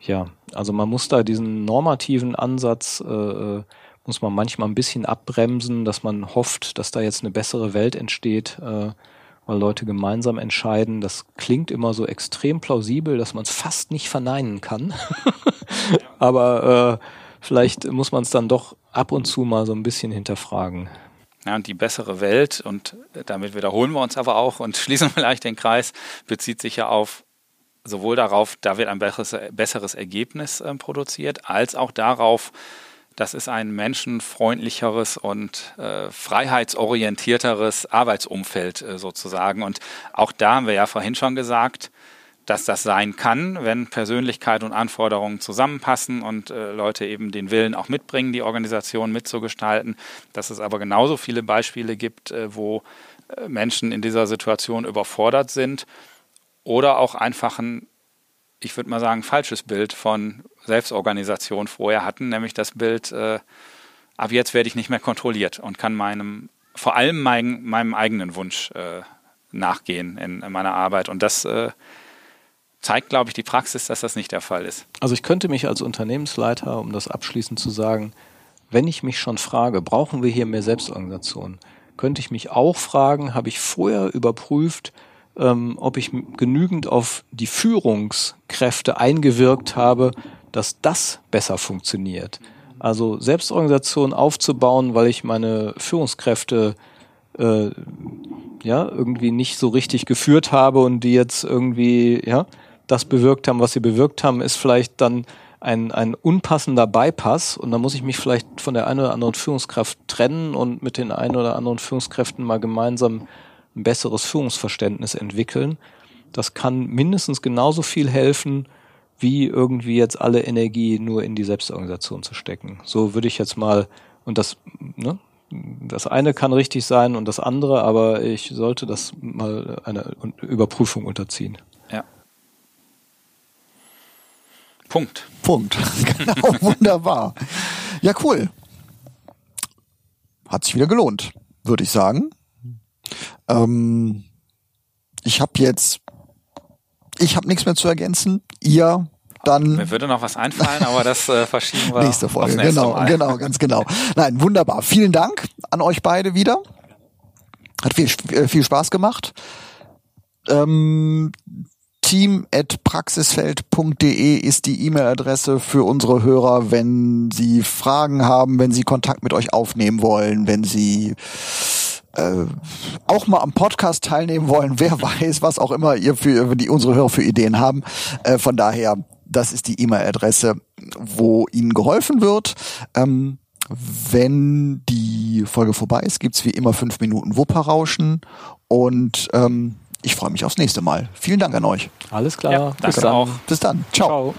A: äh, ja, also man muss da diesen normativen Ansatz, äh, äh, muss man manchmal ein bisschen abbremsen, dass man hofft, dass da jetzt eine bessere Welt entsteht, äh, weil Leute gemeinsam entscheiden. Das klingt immer so extrem plausibel, dass man es fast nicht verneinen kann. Aber äh, vielleicht muss man es dann doch ab und zu mal so ein bisschen hinterfragen.
C: Ja, und die bessere Welt, und damit wiederholen wir uns aber auch und schließen vielleicht den Kreis, bezieht sich ja auf sowohl darauf, da wird ein besseres, besseres Ergebnis äh, produziert, als auch darauf, das ist ein menschenfreundlicheres und äh, freiheitsorientierteres Arbeitsumfeld äh, sozusagen. Und auch da haben wir ja vorhin schon gesagt, dass das sein kann, wenn Persönlichkeit und Anforderungen zusammenpassen und äh, Leute eben den Willen auch mitbringen, die Organisation mitzugestalten. Dass es aber genauso viele Beispiele gibt, äh, wo äh, Menschen in dieser Situation überfordert sind oder auch einfach ein, ich würde mal sagen, falsches Bild von Selbstorganisation vorher hatten, nämlich das Bild, äh, ab jetzt werde ich nicht mehr kontrolliert und kann meinem, vor allem mein, meinem eigenen Wunsch äh, nachgehen in, in, meiner Arbeit. Und das äh, zeigt, glaube ich, die Praxis, dass das nicht der Fall ist.
A: Also ich könnte mich als Unternehmensleiter, um das abschließend zu sagen, wenn ich mich schon frage, brauchen wir hier mehr Selbstorganisation, könnte ich mich auch fragen, habe ich vorher überprüft, ähm, ob ich genügend auf die Führungskräfte eingewirkt habe, dass das besser funktioniert. Also Selbstorganisation aufzubauen, weil ich meine Führungskräfte äh, ja irgendwie nicht so richtig geführt habe und die jetzt irgendwie ja das bewirkt haben, was sie bewirkt haben, ist vielleicht dann ein, ein unpassender Bypass und dann muss ich mich vielleicht von der einen oder anderen Führungskraft trennen und mit den einen oder anderen Führungskräften mal gemeinsam ein besseres Führungsverständnis entwickeln. Das kann mindestens genauso viel helfen, wie irgendwie jetzt alle Energie nur in die Selbstorganisation zu stecken. So würde ich jetzt mal, und das, ne, das eine kann richtig sein und das andere, aber ich sollte das mal einer Überprüfung unterziehen.
C: Punkt.
B: Punkt. genau, wunderbar. Ja, cool. Hat sich wieder gelohnt, würde ich sagen. Ähm, ich habe jetzt, ich habe nichts mehr zu ergänzen. Ihr dann.
C: Mir würde noch was einfallen, aber das äh, verschieben wir.
B: Nächste Folge, genau, Mal. genau, ganz genau. Nein, wunderbar. Vielen Dank an euch beide wieder. Hat viel, äh, viel Spaß gemacht. Ähm, team.praxisfeld.de ist die E-Mail-Adresse für unsere Hörer, wenn sie Fragen haben, wenn sie Kontakt mit euch aufnehmen wollen, wenn sie äh, auch mal am Podcast teilnehmen wollen, wer weiß, was auch immer ihr für die unsere Hörer für Ideen haben. Äh, von daher, das ist die E-Mail-Adresse, wo ihnen geholfen wird. Ähm, wenn die Folge vorbei ist, gibt's wie immer fünf Minuten Wupperrauschen und ähm, ich freue mich aufs nächste Mal. Vielen Dank an euch.
A: Alles klar. Ja,
C: Bis dann. Auch.
B: Bis dann. Ciao. Ciao.